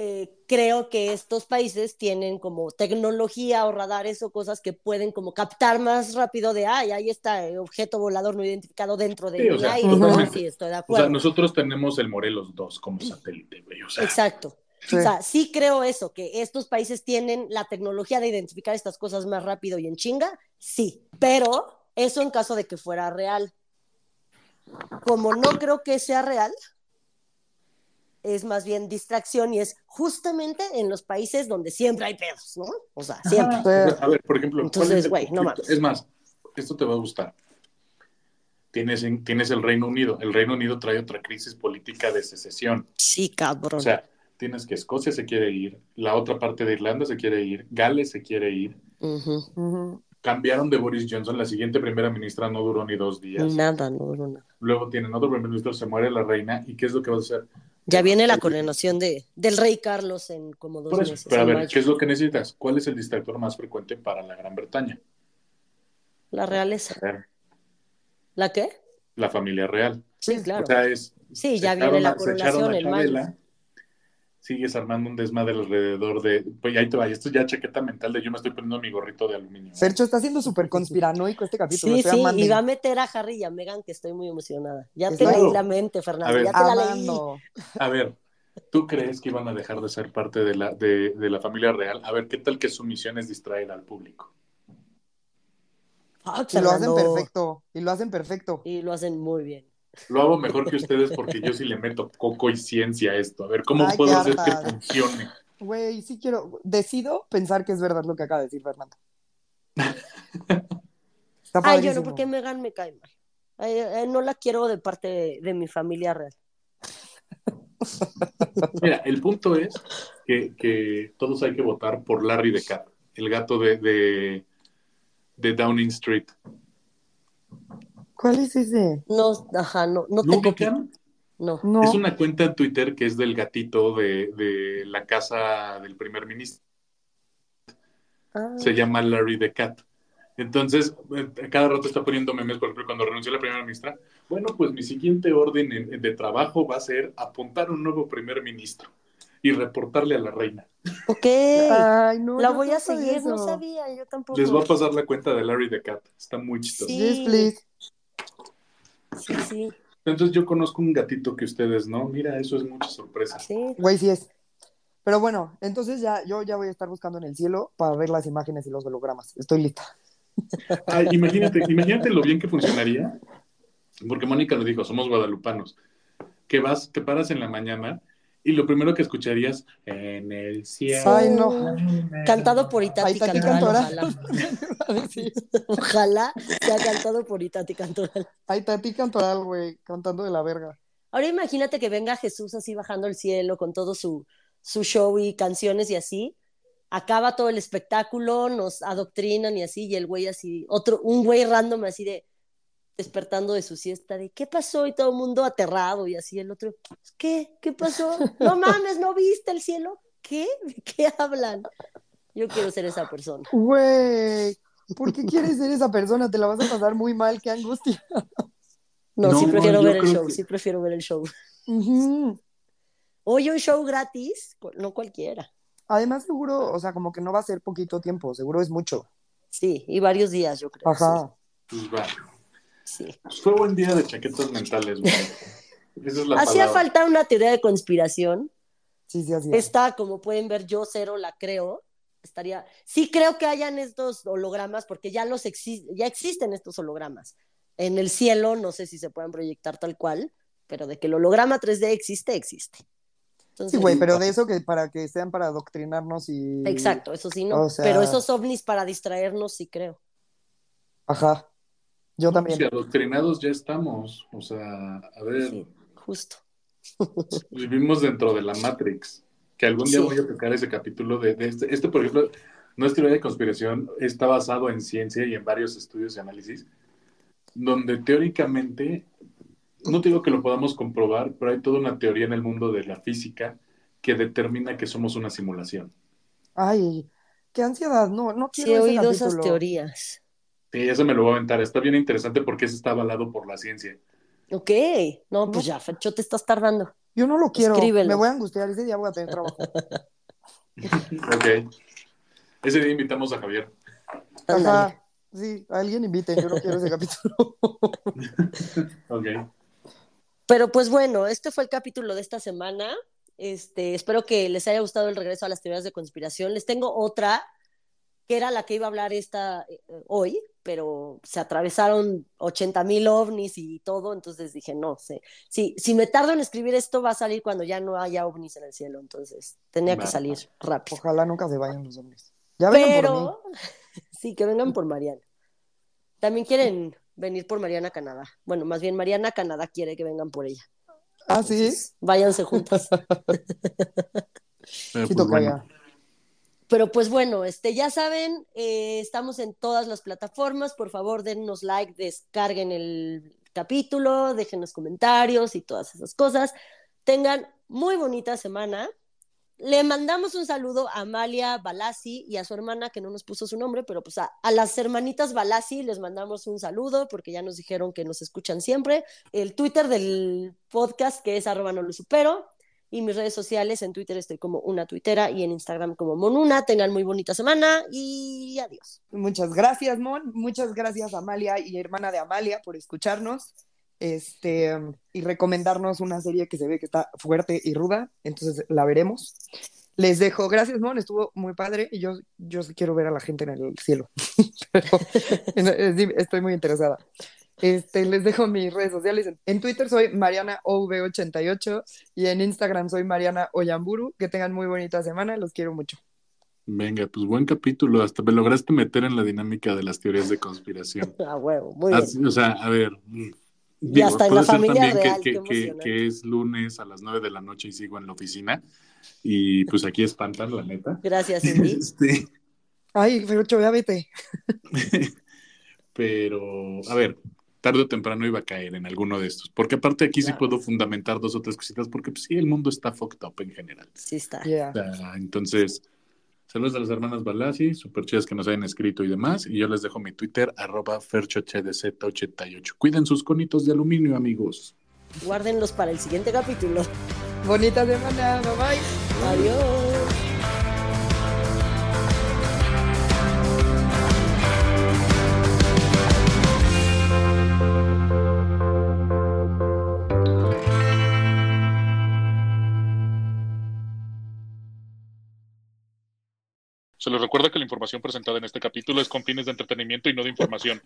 eh, creo que estos países tienen como tecnología o radares o cosas que pueden como captar más rápido de, ay, ahí está el objeto volador no identificado dentro de Sí, o sea, aire. ¿no? Sí, estoy de O acuerdo. sea, nosotros tenemos el Morelos 2 como satélite, güey. O sea, Exacto. Sí. O sea, sí creo eso, que estos países tienen la tecnología de identificar estas cosas más rápido y en chinga, sí, pero eso en caso de que fuera real. Como no creo que sea real, es más bien distracción y es justamente en los países donde siempre hay pedos, ¿no? O sea, siempre. Ajá. A ver, por ejemplo, Entonces, ¿cuál es güey, no mames. Es más, esto te va a gustar. tienes, en- tienes el Reino Unido. El Reino Unido trae otra crisis política de secesión. Sí, cabrón. O sea, tienes que Escocia se quiere ir, la otra parte de Irlanda se quiere ir, Gales se quiere ir. Cambiaron de Boris Johnson, la siguiente primera ministra no duró ni dos días. Nada, no, no, no. Luego tienen otro primer ministro, se muere la reina, ¿y qué es lo que vas a hacer? Ya viene la coronación de, del rey Carlos en como dos eso, meses. pero a ver, mayo. ¿qué es lo que necesitas? ¿Cuál es el distractor más frecuente para la Gran Bretaña? La realeza. ¿La qué? La familia real. Sí, claro. O sea, es. Sí, ya viene la coronación a mayo. Sigues armando un desmadre alrededor de. Pues ahí te va, esto es ya chaqueta mental de yo me estoy poniendo mi gorrito de aluminio. Sergio está siendo súper conspiranoico este capítulo. Sí, sí, amando. y va a meter a Harry y a Meghan, que estoy muy emocionada. Ya te Claro. leí la mente, Fernando, ver. ya te la leí. Amando. A ver, ¿tú crees que iban a dejar de ser parte de la, de, de la familia real? A ver, ¿qué tal que su misión es distraer al público? Fuck, Y lo hacen perfecto. Y lo hacen perfecto. Y lo hacen muy bien. Lo hago mejor que ustedes porque yo sí le meto coco y ciencia a esto. A ver, ¿cómo Ay, puedo hacer que funcione? Güey, sí quiero. Decido pensar que es verdad lo que acaba de decir Fernando. Está Ay, yo no, porque Meghan me cae mal. Ay, eh, no la quiero de parte de, de mi familia real. Mira, el punto es que, que todos hay que votar por Larry the Cat, el gato de, de, de Downing Street. ¿Cuál es ese? No, ajá, no, no ¿No te? No. No. Es una cuenta en Twitter que es del gatito de, de la casa del primer ministro. Ah, Se llama Larry the Cat. Entonces, eh, cada rato está poniendo memes, por ejemplo, cuando renunció la primera ministra. Bueno, pues mi siguiente orden en- de trabajo va a ser apuntar un nuevo primer ministro y reportarle a la reina. ok. Ay, no. la no voy a seguir, no sabía, yo tampoco. Les voy a pasar la cuenta de Larry the Cat. Está muy chistoso. Sí. Yes, please. Sí, sí, Entonces yo conozco un gatito que ustedes no. Mira, eso es mucha sorpresa. sí. Güey, sí es. Pero bueno, entonces ya, yo ya voy a estar buscando en el cielo para ver las imágenes y los hologramas. Estoy lista. Ay, imagínate, imagínate lo bien que funcionaría. Porque Mónica lo dijo, somos guadalupanos. Que vas, te paras en la mañana y lo primero que escucharías en el cielo. Ay, no. Cantado por Itati Ay, Cantoral, Cantoral. ojalá. Sí. Ojalá sea cantado por Itati Cantoral. Ay, Tati Cantoral, güey, cantando de la verga. Ahora imagínate que venga Jesús así bajando el cielo con todo su, su show y canciones y así. Acaba todo el espectáculo, nos adoctrinan y así, y el güey así, otro, un güey random así de despertando de su siesta, de ¿qué pasó? Y todo el mundo aterrado y así el otro, ¿qué? ¿Qué pasó? No mames, ¿no viste el cielo? ¿Qué? ¿De qué hablan? Yo quiero ser esa persona. Güey, ¿por qué quieres ser esa persona? Te la vas a pasar muy mal, qué angustia. No, No, sí prefiero ver el show, que- sí prefiero ver el show. Ujú. Oye, un show gratis, no cualquiera. Además, seguro, o sea, como que no va a ser poquito tiempo, seguro es mucho. Sí, y varios días, yo creo. Ajá. Pues. Sí. Fue buen día de chaquetas mentales, güey. Esa es la Hacía palabra. falta una teoría de conspiración. Sí, sí, así es. Esta, como pueden ver, yo cero la creo. Estaría. Sí creo que hayan estos hologramas, porque ya los exi- ya existen estos hologramas. En el cielo, no sé si se pueden proyectar tal cual, pero de que el holograma 3D existe, existe. Entonces, Sí, güey, pero de eso que para que sean para adoctrinarnos y... Exacto, eso sí no. O sea- Pero esos ovnis para distraernos, sí creo. Ajá. Yo Si también. adoctrinados ya estamos. O sea, a ver, Sí, justo. vivimos dentro de la Matrix. Que algún día Sí. voy a tocar ese capítulo de, de este. Este, por ejemplo, no es teoría de conspiración, está basado en ciencia y en varios estudios y análisis, donde teóricamente, no te digo que lo podamos comprobar, pero hay toda una teoría en el mundo de la física que determina que somos una simulación. Ay, qué ansiedad. No, no Sí, quiero he ese oído esas teorías. Sí, eso me lo voy a aventar. Está bien interesante porque eso está avalado por la ciencia. Ok. No, pues ya, Fercho, te estás tardando. Yo no lo quiero. Escríbelo. Me voy a angustiar. Ese día voy a tener trabajo. Ok. Ese día invitamos a Javier. Ajá. Sí, alguien invite. Yo no quiero ese capítulo. Ok. Pero pues bueno, este fue el capítulo de esta semana. Este, espero que les haya gustado el regreso a las teorías de conspiración. Les tengo otra, que era la que iba a hablar esta eh, hoy, pero se atravesaron 80 mil ovnis y todo, entonces dije, no sé. Sí, si me tardo en escribir esto, va a salir cuando ya no haya ovnis en el cielo, entonces tenía que salir rápido. Ojalá nunca se vayan los hombres. Ya vengan por mí. Pero, sí, que vengan por Mariana. También quieren venir por Mariana Canadá. Bueno, más bien Mariana Canadá quiere que vengan por ella. Ah, sí. Entonces, váyanse juntas. Pero, pues, bueno. Pero pues bueno, este, ya saben, eh, estamos en todas las plataformas. Por favor, dennos like, descarguen el capítulo, déjenos comentarios y todas esas cosas. Tengan muy bonita semana. Le mandamos un saludo a Amalia Balasi y a su hermana, que no nos puso su nombre, pero pues a, las hermanitas Balasi les mandamos un saludo porque ya nos dijeron que nos escuchan siempre. El Twitter del podcast, que es arroba no lo supero, y mis redes sociales, en Twitter estoy como una tuitera y en Instagram como monuna. Tengan muy bonita semana y adiós. Muchas gracias, Mon. Muchas gracias, Amalia y hermana de Amalia, por escucharnos. Este, y recomendarnos una serie que se ve que está fuerte y ruda, entonces la veremos. Les dejo, gracias, Mon, estuvo muy padre y yo, yo quiero ver a la gente en el cielo, pero estoy muy interesada. Este, les dejo mis redes sociales. En Twitter soy Mariana OV88 y en Instagram soy Mariana Oyamburu. Que tengan muy bonita semana, los quiero mucho. Venga, pues buen capítulo. Hasta me lograste meter en la dinámica de las teorías de conspiración. A huevo, muy bien. O sea, a ver. mm, Y hasta en la ser familia también real, que, que es lunes a las nueve de la noche y sigo en la oficina. Y pues aquí espantan, la neta. Gracias, Cindy. Este, Ay, Ferocho, ya vete. pero, a ver, tarde o temprano iba a caer en alguno de estos. Porque aparte aquí sí puedo fundamentar dos o tres cositas, porque pues, sí, el mundo está fucked up en general. Sí está. Yeah. Entonces, saludos a las hermanas Balasi, súper chidas que nos hayan escrito y demás. Y yo les dejo mi Twitter, arroba ferchohdz88. Cuiden sus conitos de aluminio, amigos. Guárdenlos para el siguiente capítulo. Bonita semana, bye bye. Adiós. Se les recuerda que la información presentada en este capítulo es con fines de entretenimiento y no de información.